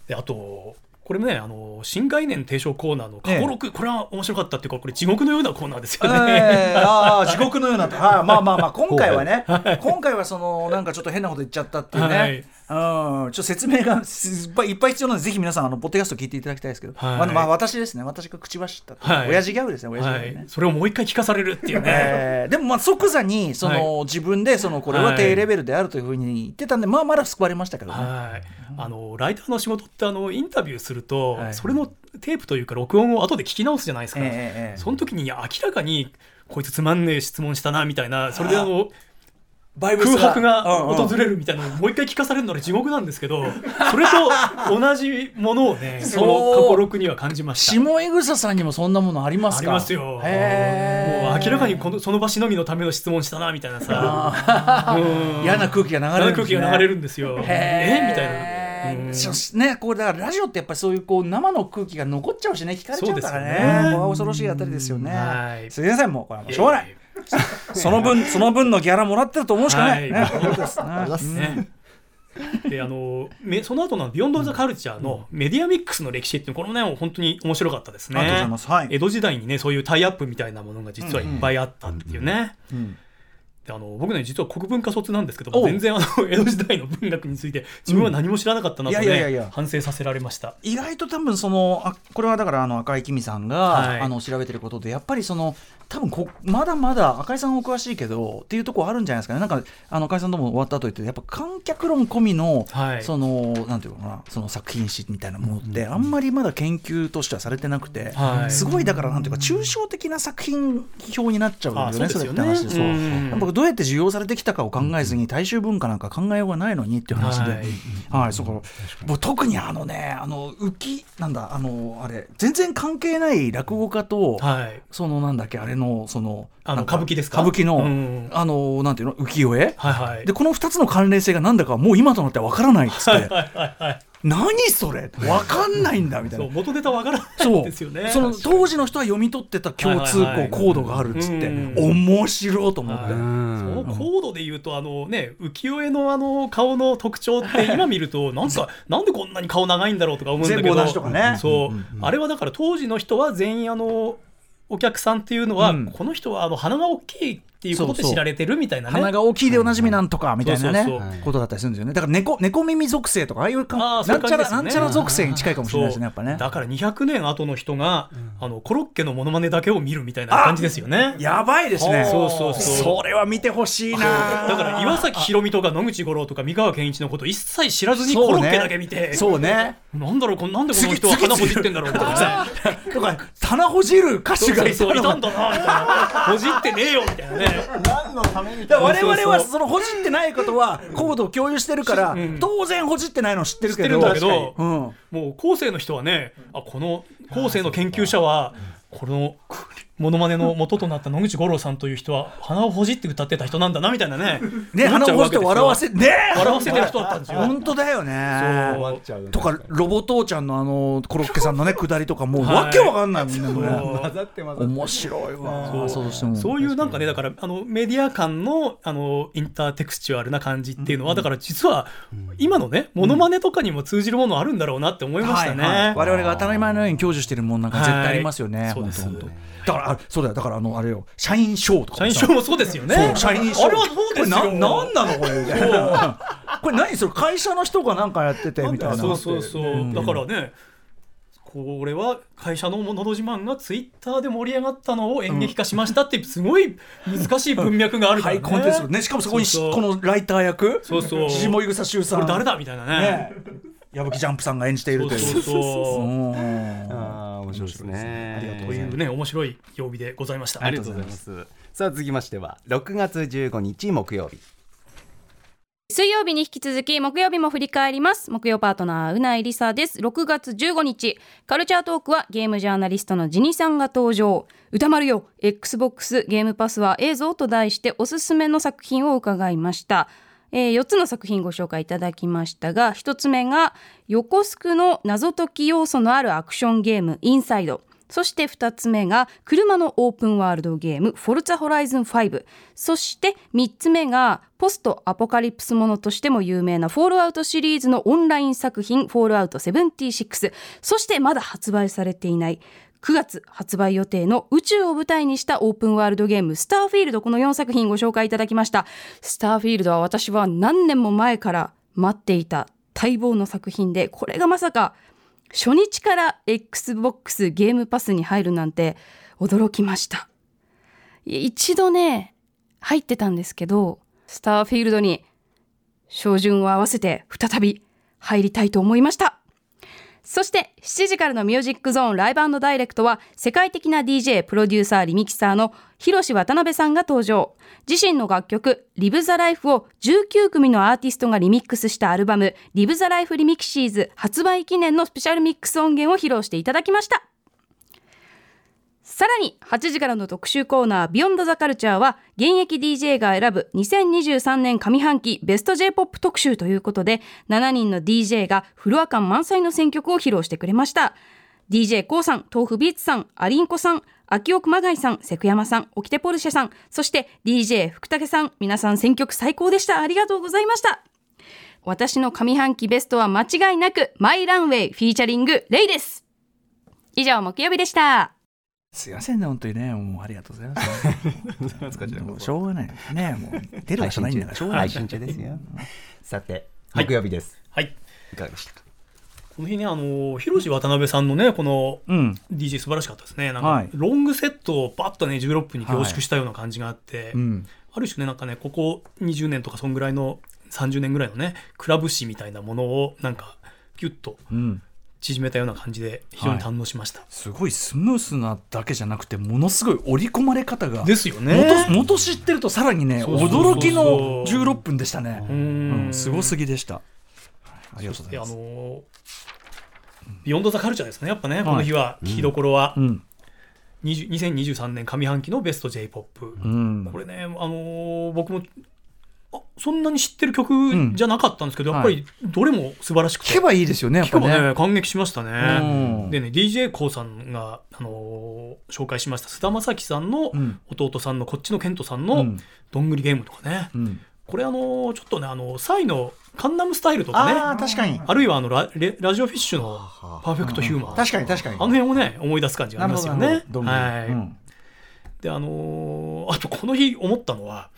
であとこれもねあの新概念提唱コーナーの過去録、これは面白かったっていうかこれ地獄のようなコーナーですよね。えーああ地獄のようなと、はい、まあまあまあ今回はね。今回はそのなんかちょっと変なこと言っちゃったっていうね、はいうん、ちょっと説明がすいっぱいいっぱい必要なのでぜひ皆さんあのポッドキャスト聞いていただきたいですけど、はい。まあまあ私ですね。私が口走ったはい。親父ギャグですね親父ギはャグね。い、。それをもう一回聞かされるっていうね。[laughs] えーでもまあ即座にその、は自分でそのこれは低レベルであるというふうに言ってたんで、まあまだ救われましたけどね。はい、あのライターの仕事ってあのインタビューすると、はい。それのテープというか録音を後で聞き直すじゃないですか、ええええ。その時に明らかにこいつつまんねえ質問したなみたいな。それであのバイブス空白がうんうん。訪れるみたいなのをもう一回聞かされるのは地獄なんですけど [laughs] それと同じものをねその過去録には感じました。下井草さんにもそんなものありますか？ありますよ。もう明らかにこのその場しのぎのための質問したなみたいなさ、[laughs] うん。嫌な空気が流れるんですね嫌な空気が流れるんですよ。え？みたいな。ね、しねこれだからラジオってやっぱりそういうこう生の空気が残っちゃうしね聞かれちゃうからね。ね。恐ろしいあたりですよね、はい。すいませんもうこれはもうしょうがない [laughs] その分その分のギャラもらってると思うしかない、はい。ね。です。ねね。であのめその後の「ビヨンド・ザ・カルチャー」のメディアミックスの歴史っていうのこれもね本当に面白かったですね。はい。江戸時代にねそういうタイアップみたいなものが実はいっぱいあったっていうね、ん。であの僕ね実は国文化卒なんですけどおう。全然あの [laughs] 江戸時代の文学について自分は何も知らなかったなとうんいやいやいね反省させられました。意外と多分そのあこれはだからあの赤井きみさんが、はい。あの調べてることでやっぱりその多分こまだまだ赤井さんお詳しいけどっていうところあるんじゃないですかね。なんかあの赤井さんとも終わった後言ってやっぱ観客論込みの、はい。そのなんていうのかなその作品史みたいなものってあんまりまだ研究としてはされてなくて、はい。すごいだからなんていうか抽象的な作品表になっちゃうんだよねうですよね。れって話で。そうどうやって需要されてきたかを考えずに大衆文化なんか考えようがないのにっていう話で、はい。はい、そうか。もう特にあのね、あの浮きなんだあのあれ全然関係ない落語家と、はい。そのなんだっけあれのそのあのなん歌舞伎ですか？歌舞伎の、うんあのなんていうの浮世絵？はいはい。でこの2つの関連性が何だかはもう今となっては分からないっつって。はいはいはい何それ？分かんないんだみたいな。そう元ネタわからないそう。ですよね。その当時の人は読み取ってた共通はいはいはいこうコードがあるっつってうん。面白いと思って、はいそのコードで言うとあのね浮世絵のあの顔の特徴って今見るとなんかなんでこんなに顔長いんだろうとか思うんだけど。全部同じとかね。そう、あれはだから当時の人は全員あのお客さんっていうのは、うん。この人はあの鼻が大きいっていうことで知られてるみたいなね。鼻が大きいでおなじみなんとかみたいなねことだったりするんですよね。だから猫猫耳属性とかああいうないんちゃら、なんちゃら属性に近いかもしれないですねやっぱね。だから200年後の人が、あのコロッケのモノマネだけを見るみたいな感じですよね。やばいですね。そうそうそう。それは見てほしいな。だから岩崎宏美とか野口五郎とか三河健一のこと一切知らずにコロッケだけ見て、そうね。なんだろうこなんでこの人は鼻ほじってんだろうみたいな。ねと [laughs] か棚ほじる歌手がいたんだなみたいな。ほじってねえよみたいなねだから我々はそのほじってないことはコードを共有してるから、うん。当然ほじってないの知ってるけど。知ってるんだけどうん、もう後世の人はねあこの後世の研究者はこのモノマネの元となった野口五郎さんという人は鼻をほじって歌ってた人なんだなみたいなね。[laughs] ね鼻をほじって笑わせね。笑わせてる人だったんですよ。[laughs] 本当だよね。そう。とかロボ父ちゃんのあのコロッケさんのね下りとかもうはい。わけわかんないみんなもねそう面白いわ。そうそうしてもそういうなんかねだからあのメディア間のあのインターテクスチュアルな感じっていうのは、だから実は今のねモノマネとかにも通じるものあるんだろうなって思いましたね。我々が当たり前のように享受してるもんなんか絶対ありますよね、そうです。だからあそうだよ。だからあのあれよ。社員証とか社員証もそうですよね。社員証あれはそうですよ。これななのこれみたいな。これ何それ会社の人がなんかやっててみたいな。そうそうそう、だからねこれは会社の「のど自慢」がツイッターで盛り上がったのを演劇化しましたってすごい難しい文脈があるからね。ハイコンテンツ。ねしかもそこにこのライター役？そうそう。下井草修さん。これ誰だ？みたいなね。ね矢吹ジャンプさんが演じているという。そうそうそううん。あー面白いですね。というね面白い曜日でございました。ありがとうございます。さあ続きましては6月15日木曜日。水曜日に引き続き木曜日も振り返ります。木曜パートナーうないりさです。6月15日カルチャートークはゲームジャーナリストのジニさんが登場。歌丸よ XBOX ゲームパスは映像と題しておすすめの作品を伺いましたえー4つの作品ご紹介いただきましたが1つ目が横スクの謎解き要素のあるアクションゲームインサイド。そして2つ目が車のオープンワールドゲームフォルツァホライズン5そして3つ目がポストアポカリプスものとしても有名なフォールアウトシリーズのオンライン作品フォールアウト76そしてまだ発売されていない。9月発売予定の宇宙を舞台にしたオープンワールドゲームスターフィールド。この4作品ご紹介いただきました。スターフィールドは私は何年も前から待っていた待望の作品でこれがまさか初日から XBOX ゲームパスに入るなんて驚きました。一度ね入ってたんですけどスターフィールドに照準を合わせて再び入りたいと思いました。そして7時からのミュージックゾーンライブダイレクトは世界的な DJ プロデューサーリミキサーの広志渡辺さんが登場。自身の楽曲「リブ・ザ・ライフ」を19組のアーティストがリミックスしたアルバム「リブ・ザ・ライフ・リミキシーズ」発売記念のスペシャルミックス音源を披露していただきました。さらに8時からの特集コーナービヨンドザカルチャーは現役 DJ が選ぶ2023年上半期ベスト J-POP 特集ということで7人の DJ がフロア感満載の選曲を披露してくれました DJ コウさん、豆腐ビーツさん、アリンコさん、秋奥マガイさん、セクヤマさん、オキテポルシェさん、そして DJ 福武さん、皆さん選曲最高でした。ありがとうございました。私の上半期ベストは間違いなくマイランウェイフィーチャリングレイです。以上、木曜日でした。すいませんね本当にね。もうありがとうございます、しょうがない。ねもう出る場所ないんだからしょうがない。配信中ですよ。さてはい。木曜日です。はい。いかがでしたか？この日ねあの広志渡辺さんのねこのうん。DJ 素晴らしかったですね。なんか、はい。ロングセットをバッとね16分に凝縮したような感じがあって、うん。ある種ねなんかねここ20年とかそんぐらいの30年ぐらいのねクラブ誌みたいなものをなんかギュッとうん縮めたような感じで非常に堪能しました、すごいスムースなだけじゃなくてものすごい織り込まれ方がですよね。元元知ってるとさらにね驚きの16分でしたね。ううんんすごすぎでした、はいありがとうございます。のービヨンド・ザ・カルチャーですねやっぱね、この日は聞きどころは、うん。20 2023年上半期のベスト j p o p うん。これね、あのー僕もあそんなに知ってる曲じゃなかったんですけど、うんやっぱりどれも素晴らしくて、聞けばいいですよねやっ聞けばぱねね感激しましたうね。ん。でね d j k o さんが、あのー紹介しました菅田将暉さんのうん。弟さんのこっちのケントさんのうん「どんぐりゲーム」とかね、うん。これあのーちょっとねあのサイのカンナムスタイルとかね。ああ確かに。あるいはあのラレラジオフィッシュの「パーフェクトヒューマン」確かに確かに。あの辺をね思い出す感じがありますよね。はい。うん。であのーあとこの日思ったのは、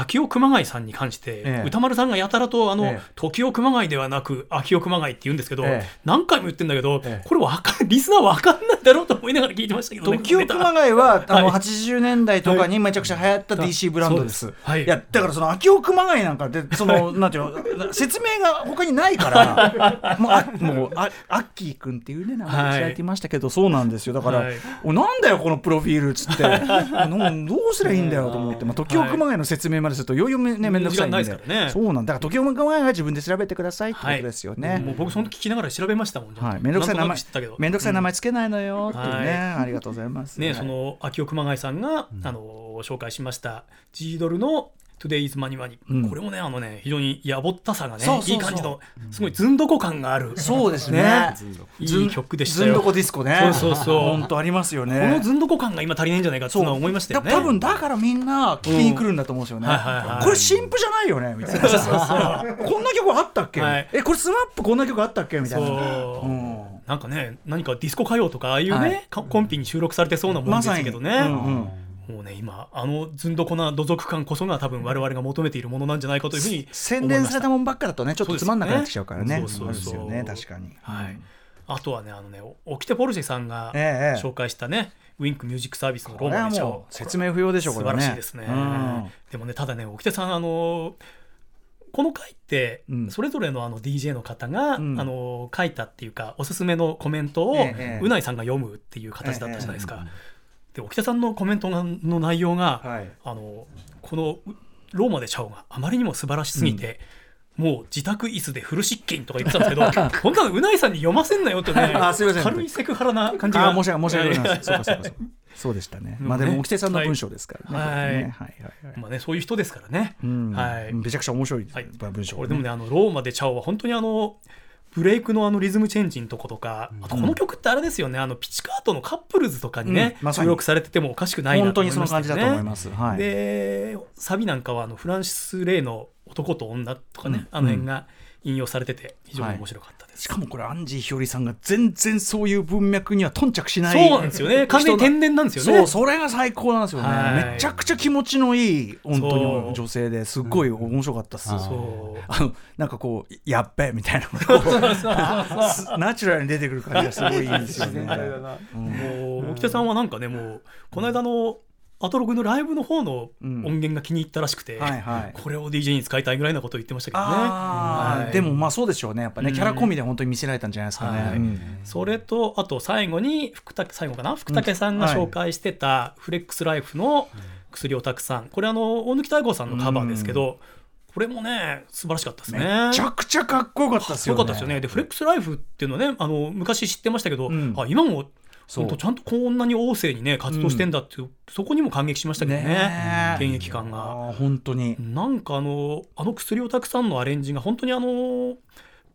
秋尾熊谷さんに関して、ええ。歌丸さんがやたらとあの、ええ。時尾熊谷ではなく秋尾熊谷って言うんですけど、ええ。何回も言ってんだけど、ええ。これわかんリスナーわかんないだろうと思いながら聞いてましたけどね時を熊谷はあのはい。80年代とかにめちゃくちゃ流行った DC ブランドです。そう。ですはい。いやだからその秋尾熊谷なんかで [laughs] そのなんていうの説明が他にないからもうあもうあアッキー君っていうね名前知られていましたけど、そうなんですよ。だから、はい。おなんだよこのプロフィールっつって。[laughs] のどうすりゃいいんだよと思って、まあ、時を熊谷の説明までするとよいよねめんどくさいんで。ですね。そうなんだ。から時を熊谷が自分で調べてくださいってことですよね。もう僕その時聞きながら調べましたもん、はい、めんどくさい名前く知ってたけど。めんどくさい名前つけないのよっていうね、はい。ありがとうございます。ね、はいその秋尾熊谷さんが、あの紹介しました。G ドルの Today's Money Money、うん。これもねあのね非常にやぼったさがねいい感じのすごいずんどこ感がある。そうですね。いい曲でしたずんどこディスコね。そうそうそう。本当ありますよね。このずんどこ感が今足りないんじゃないかって思いましたよね。だ多分だからみんな聞きに来るんだと思うんですよね。うん。はいはいはい。これ新譜じゃないよねみたいな。こんな曲あったっけ、はい。えこれ SMAP こんな曲あったっけ？みたいな。なんかね何かディスコ歌謡とかああいうね、はい。かコンピに収録されてそうなもんですけどね、うんうんもうね今あのずんどこな土足感こそが多分我々が求めているものなんじゃないかというふうに宣伝されたもんばっかだとねちょっとつまんなくなってきちゃうからね。そうですよね確かに。はい、あとはねあのねオキテポルシェさんがええ紹介したね、ウィンクミュージックサービスのローマネチャもう説明不要でしょこ素れはね。晴らしいですね、うんでもねただね沖手さんあのこの回ってうんそれぞれのあの DJ の方が、うんあの書いたっていうかおすすめのコメントをええうないさんが読むっていう形だったじゃないですか。えで沖田さんのコメントがの内容が、はいあのこのうローマでチャオがあまりにも素晴らしすぎて、もう自宅椅子でフル失禁とか言ってたんですけど [laughs] 本当はうないさんに読ませんなよってね [laughs] あすいません軽いセクハラな感じがあ申し訳申し訳ございません。そうかそうかそうか。そうでしたね。まあでねも沖手さんの文章ですからね。はい。まあね、そういう人ですからね。うんはいめちゃくちゃ面白い文章、これでもねあのローマでチャオは本当にあのブレイクのあのリズムチェンジのとことか、あとこの曲ってあれですよねあのピチカートのカップルズとかにね、うんま収録されててもおかしくないな本当と思いにその感じ。だと思います。はい。でサビなんかはあのフランシス・レイの「男と女」とかね、うんあの辺が引用されてて非常に面白かったです。しかもこれアンジーひよりさんが全然そういう文脈には頓着しないそうなんですよね。完全に天然なんですよね。そうそれが最高なんですよね、はい。めちゃくちゃ気持ちのいい本当に女性ですっごい面白かったっす、うん。あのなんかこうやっべみたいな。ことをナチュラルに出てくる感じがすごいいいんですよね。もう沖田さんはなんかねもうこの間のアトログのライブの方のうん。音源が気に入ったらしくて、はいはい。これを DJ に使いたいぐらいなことを言ってましたけどね。はい。でもまあそうでしょうねやっぱねうん。キャラ込みで本当に見せられたんじゃないですかね、はい。うん。それとあと最後に福武最後かな福武さんが紹介してたフレックスライフの薬をたくさん。これあの大貫大吾さんのカバーですけど、これもね素晴らしかったですね。めちゃくちゃかっこよかったですよね。よかったですよね。でフレックスライフっていうのはねあの昔知ってましたけど、うん。あ今もそう。ちゃんとこんなに旺盛にね活動してんだっていう、そこにも感激しましたけどね。ねえ。現役感が。本当に。なんかあのあの薬をたくさんのアレンジが本当にあの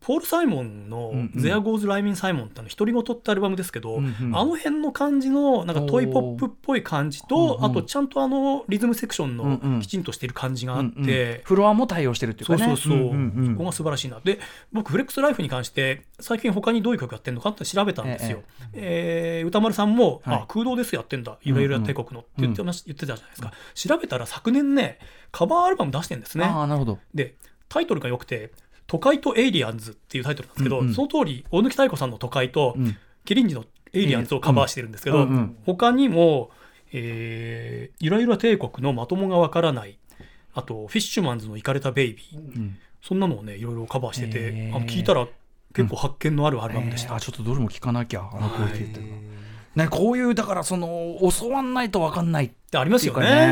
ポール・サイモンのうんうん「ゼア・ゴーズ・ライミン・サイモン」ってあの独り言ってアルバムですけど、うんうん。あの辺の感じのなんかトイポップっぽい感じと、おーうんうん。あとちゃんとあのリズムセクションのきちんとしている感じがあって、うんうん。フロアも対応してるっていうかね。そうそうそう、んんん。そこが素晴らしいな。で僕フレックスライフに関して最近他にどういう曲やってるのかって調べたんですよ、えー宇多丸さんも、はい。あ空洞ですやってんだ。いわゆる帝国のって言ってまし言ってたじゃないですか、調べたら昨年ねカバーアルバム出してんですね。ああなるほど。でタイトルが良くて「都会とエイリアンズ」っていうタイトルなんですけど、うんうん。その通り大貫妙子さんの「都会」と、うん。キリンジの「エイリアンズ」をカバーしてるんですけど、うんうん他にも、えーゆらゆら帝国のまともがわからないあとフィッシュマンズのイカれたベイビー、ん。そんなのをねいろいろカバーしてて、へー。あの聞いたら結構発見のあるアルバムでした、えー。あちょっとどれも聞かなきゃあのクオリティっていうのは。えねこういうだからその教わんないと分かんないでありますよね。っていうか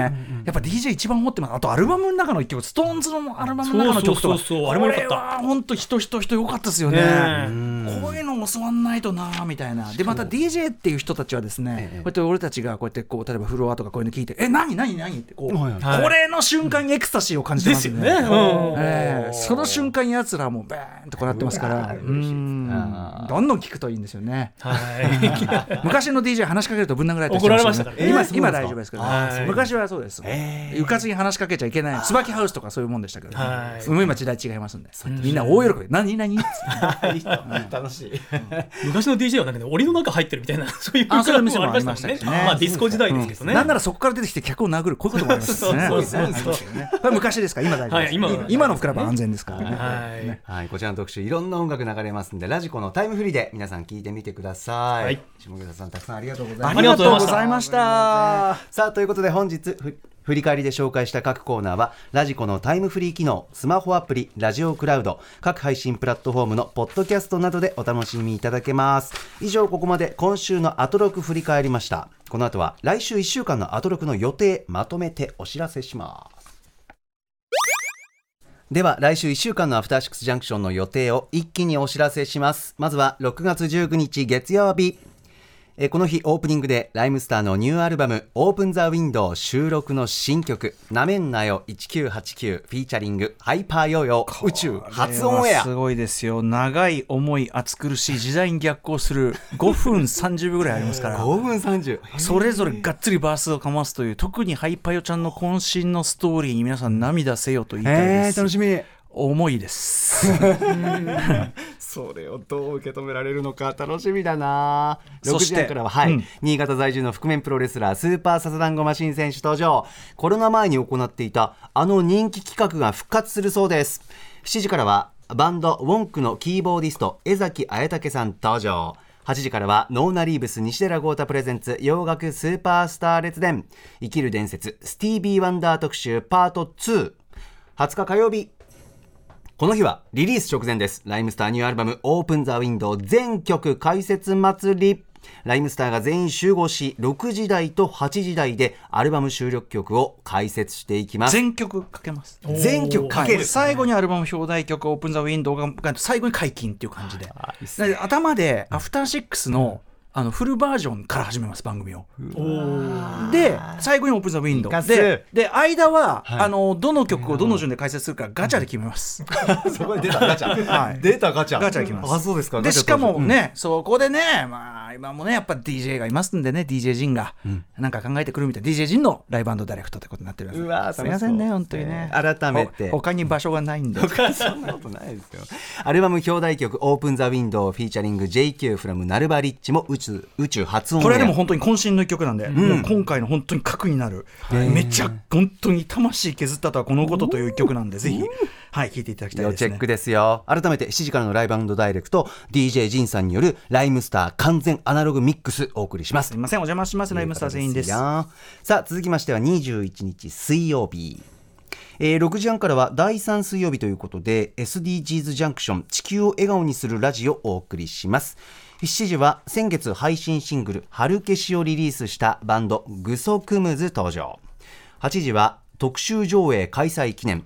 やっぱ DJ 一番持ってます。あとアルバムの中の一曲ストーンズのアルバムの中の曲とか。あれも良かった。これは本当人人人良かったですよね。こういうの教わんないとなみたいな。でまた DJ っていう人たちはですね、ええ。こうやって俺たちがこうやってこう例えばフロアとかこういうの聞いて「え何何何?」ってこう、はいはい。はい。これの瞬間にエクスタシーを感じてますよね。ですよね。うんええその瞬間やつらはもうバーンとこうなってますから。うん。どんどん聞くといいんですよね。はい。[laughs] 昔の DJ 話しかけるとぶん殴られたり怒られましたからね。今えー今大丈夫ですけど、はい。昔はそうです、えうかつに話しかけちゃいけない。椿ハウスとかそういうもんでしたけど、はい。もう今時代違いますんで、みんな大喜び。何何？楽しい昔の DJ はなんかね檻の中入ってるみたいな [laughs] そういうあそうも店もありましたしね。まあディスコ時代ですけどね、なんならそこから出てきて客を殴るこういうこともありますよね。そうそうそう昔ですから今大丈夫です、はい今は今のクラブは安全ですからね、はい。はい、こちらの特集いろんな音楽流れますんでラジコのタイムフリーで皆さん聞いてみてください、はい。下北さんたくさんありがとうございますありがとうございました。さあということで本日ふ振り返りで紹介した各コーナーはラジコのタイムフリー機能スマホアプリラジオクラウド各配信プラットフォームのポッドキャストなどでお楽しみいただけます。以上ここまで今週のアトロク振り返りました。この後は来週1週間のアトロクの予定まとめてお知らせします。では来週1週間のアフターシックスジャンクションの予定を一気にお知らせします。まずは6月19日月曜日。えーこの日オープニングでライムスターのニューアルバム「オープン・ザ・ウィンドウ」収録の新曲「なめんなよ1989」フィーチャリング「ハイパーヨーヨー宇宙初オンエア。すごいですよ。長い重い暑苦しい時代に逆行する5分30秒ぐらいありますから。5分30それぞれがっつりバースをかますという特にハイパヨちゃんの渾身のストーリーに皆さん涙せよと言いたいえー、です、楽しみ重いです。それをどう受け止められるのか楽しみだな。6時そして半からは、はい。うん。新潟在住の覆面プロレスラースーパーサザダンゴマシン選手登場。コロナ前に行っていたあの人気企画が復活するそうです。7時からはバンド WONK のキーボーディスト江﨑文武さん登場。8時からはノーナリーブス西寺豪太プレゼンツ洋楽スーパースター列伝。生きる伝説スティービー・ワンダー特集パート2 20日火曜日この日はリリース直前です。ライムスターニューアルバムオープンザウィンドウ全曲解説祭り。ライムスターが全員集合し、6時台と8時台でアルバム収録曲を解説していきます。全曲かけます全曲かける。最後にアルバム表題曲「オープン・ザ・ウィンドウがが最後に解禁っていう感じで頭でアフターシックスのあのフルバージョンから始めます番組を。で最後にオープン・ザ・ウィンドいかす。でで間は、はい。あのどの曲をどの順で解説するかガチャで決めます、[laughs] そこで出たガチャ。はい。出たガチャ。ガチャで決めます。あ、そうですか。でしかもね、そこでねまあ今もねやっぱ DJ がいますんでね DJ ジンが、なんか考えてくるみたい DJ ジンのライブダイレクトってことになってるんです。うわーす。みませんね本当にね。改めて。ほ他に場所がないんで。[laughs] そんなことないですよ。[laughs] アルバム表題曲オープンザウィンドウフィーチャリング JQ from ナルバリッチも宇宙宇宙初音これはでも本当に渾身の一曲なんで、もう今回の本当に核になる、めちゃ本当に魂削ったとはこのことという一曲なんで、ぜひ、はい、聴いていただきたいですね。要チェック。ですよ。改めて7時からのライブダイレクト DJ ジンさんによるライムスター完全アナログミックスお送りします。すみません、お邪魔します。ライムスター全員です。よさあ続きましては21日水曜日。えー6時半からは第3水曜日ということで SDGs ジャンクション地球を笑顔にするラジオをお送りします7時は先月配信シングル「春消し」をリリースしたバンドグソクムズ登場。8時は特集上映開催記念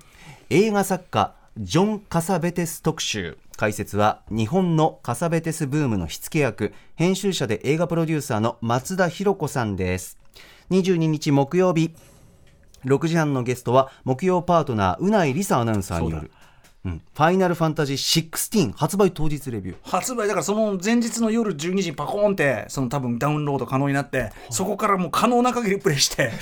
映画作家ジョン・カサベテス特集。解説は日本のカサベテスブームの火付け役編集者で映画プロデューサーの松田博子さんです。22日木曜日6時半のゲストは木曜パートナーうないりさアナウンサーによるうん、ファイナルファンタジー16発売当日レビュー。発売だからその前日の夜12時にパコーンってその多分ダウンロード可能になってそこからもう可能な限りプレイして。[laughs]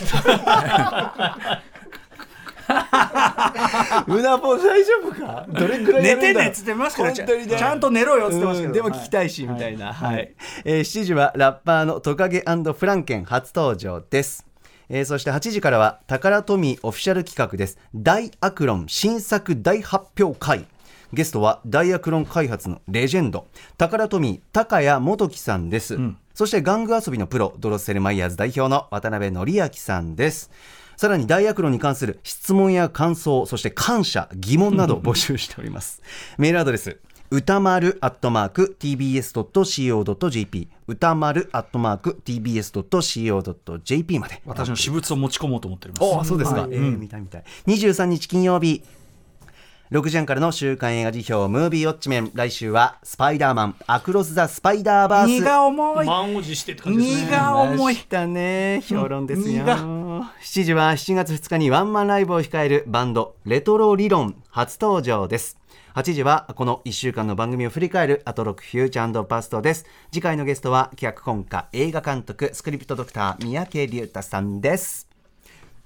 うなぽん大丈夫か？どれくらい寝てねっつってますけどちゃんと寝ろよっつってますけど。うん。でも聞きたいし、みたいな、はい。えー7時はラッパーのトカゲフランケン初登場ですえーそして8時からはタカラトミーオフィシャル企画です。大アクロン新作大発表会。ゲストはダイアクロン開発のレジェンドタカラトミー高谷元樹さんです、そして玩具遊びのプロドロッセルマイヤーズ代表の渡辺則明さんです。さらにダイアクロンに関する質問や感想そして感謝疑問など募集しております。[laughs] メールアドレス歌丸アットマーク tbs.co.jp 歌丸アットマーク tbs.co.jp まで。私の私物を持ち込もうと思っております。おそうですか、えー見たい見たい。23日金曜日。6時半からの週刊映画辞表ムービーウォッチメン。来週はスパイダーマン。アクロス・ザ・スパイダーバース。荷が重い。満を持してって感じですね。荷が重い。来たね評論ですよ、うん。が。7時は7月2日にワンマンライブを控えるバンドレトロ理論初登場です8時はこの1週間の番組を振り返るアトロックフューチャーパストです。次回のゲストは脚本家映画監督スクリプトドクター三宅龍太さんです。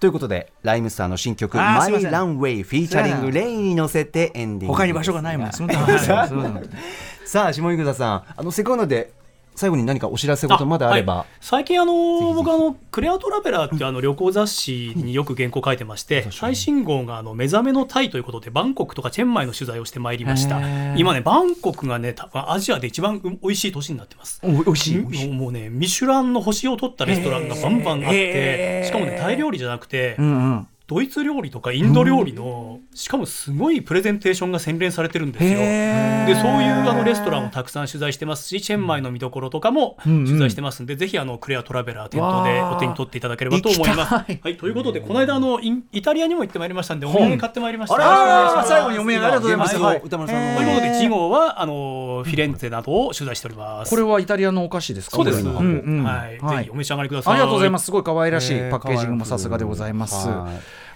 ということでライムスターの新曲「マイ・ランウェイ」フィーチャリング「レイ」に乗せてエンディング他に場所がないもんすみませんすみませんさあ下井草さん。あのせっかくなので最後に何かお知らせことまだあれば、はい。最近あの僕あのクレアトラベラーってあの旅行雑誌によく原稿書いてまして、最新号があの目覚めのタイということでバンコクとかチェンマイの取材をしてまいりました。今ねバンコクがね多分アジアで一番う美味しい都市になってます。お美味しい？しい。もうねミシュランの星を取ったレストランがバンバンあってしかもねタイ料理じゃなくて、うんうんドイツ料理とかインド料理の、しかもすごいプレゼンテーションが洗練されてるんですよ。でそういうあのレストランをたくさん取材してますしチェンマイの見どころとかも取材してますんで、ぜひあのクレアトラベラー店頭でお手に取っていただければと思います。い。はい、ということでこの間あのイタリアにも行ってまいりましたんでお土産買ってまいりました。あら最後にお土産ありがとうございます。はい。歌丸さんの。ということで次号はあのフィレンツェなどを取材しております。これはイタリアのお菓子ですか？そうです。うんうん。はい、はい。ぜひお召し上がりください。ありがとうございます。すごい可愛らしいえーパッケージングもさすがでございます。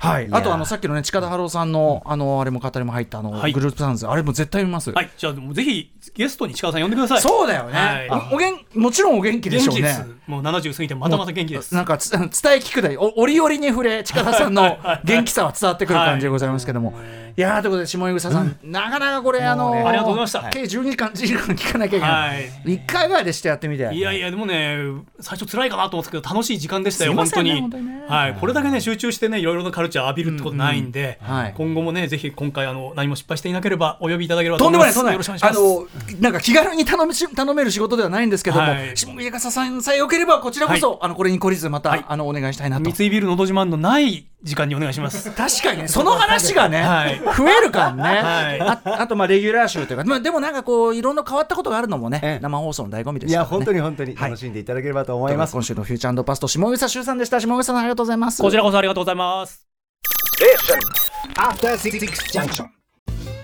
はい。はい。いやあとあのさっきのね近田春夫さんのあのあれも語りも入ったあのグはい。ループサウンズあれも絶対見ます。はい、じゃあぜひゲストに近田さん呼んでください。そうだよはい。ね。おお元もちろんお元気でしょうね。もう70過ぎてまたまた元気です。なんかつ伝え聞くだいお折々に触れ近田さんの [laughs] 元気さは伝わってくる感じでございますけども、い、やーということで下井草さん、なかなかこれあのーありがとうございました。計12時間1時間聞かなきゃいけない、はい。一回ぐらいでしてやってみて。いやいやでもね最初辛いかなと思ったけど楽しい時間でしたよ本当に。はい。これだけね集中してねいろいろなカルチャー浴びるってことないんで、うんはい。今後もねぜひ今回あの何も失敗していなければお呼びいただければと思いでもないますとんでもない。よろしくお願いします。あのなんか気軽に頼めし頼める仕事ではないんですけども、はい。下井笠さんさえよければこちらこそ、あのこれに懲りずまた、はい。あのお願いしたいなと。三井ビールのど自慢のない時間にお願いします。確かにねその話がね、はい。増えるからね、はい。ああとまあレギュラー集というか、まあ、でもなんかこういろんな変わったことがあるのもね、ええ。生放送の醍醐味でいすから、ね、や本当に本当にはい。楽しんでいただければと思います、今週のフューチャーパスト下草修さんでした。下草さんありがとうございます。こちらこそありがとうございます.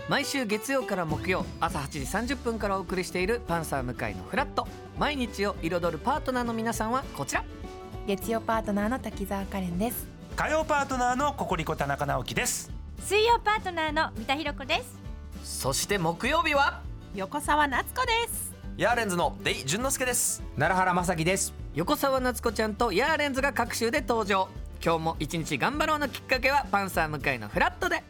毎週月曜から木曜朝8時30分からお送りしているパンサー向井のフラット。毎日を彩るパートナーの皆さんはこちら。月曜パートナーの滝沢カレンです。火曜パートナーのココリコ田中直樹です。水曜パートナーの三田寛子です。そして木曜日は？横澤夏子です。ヤーレンズのデイ淳之介です。奈良原まさきです。横澤夏子ちゃんとヤーレンズが各週で登場今日も一日頑張ろうのきっかけはパンサー向井のフラットで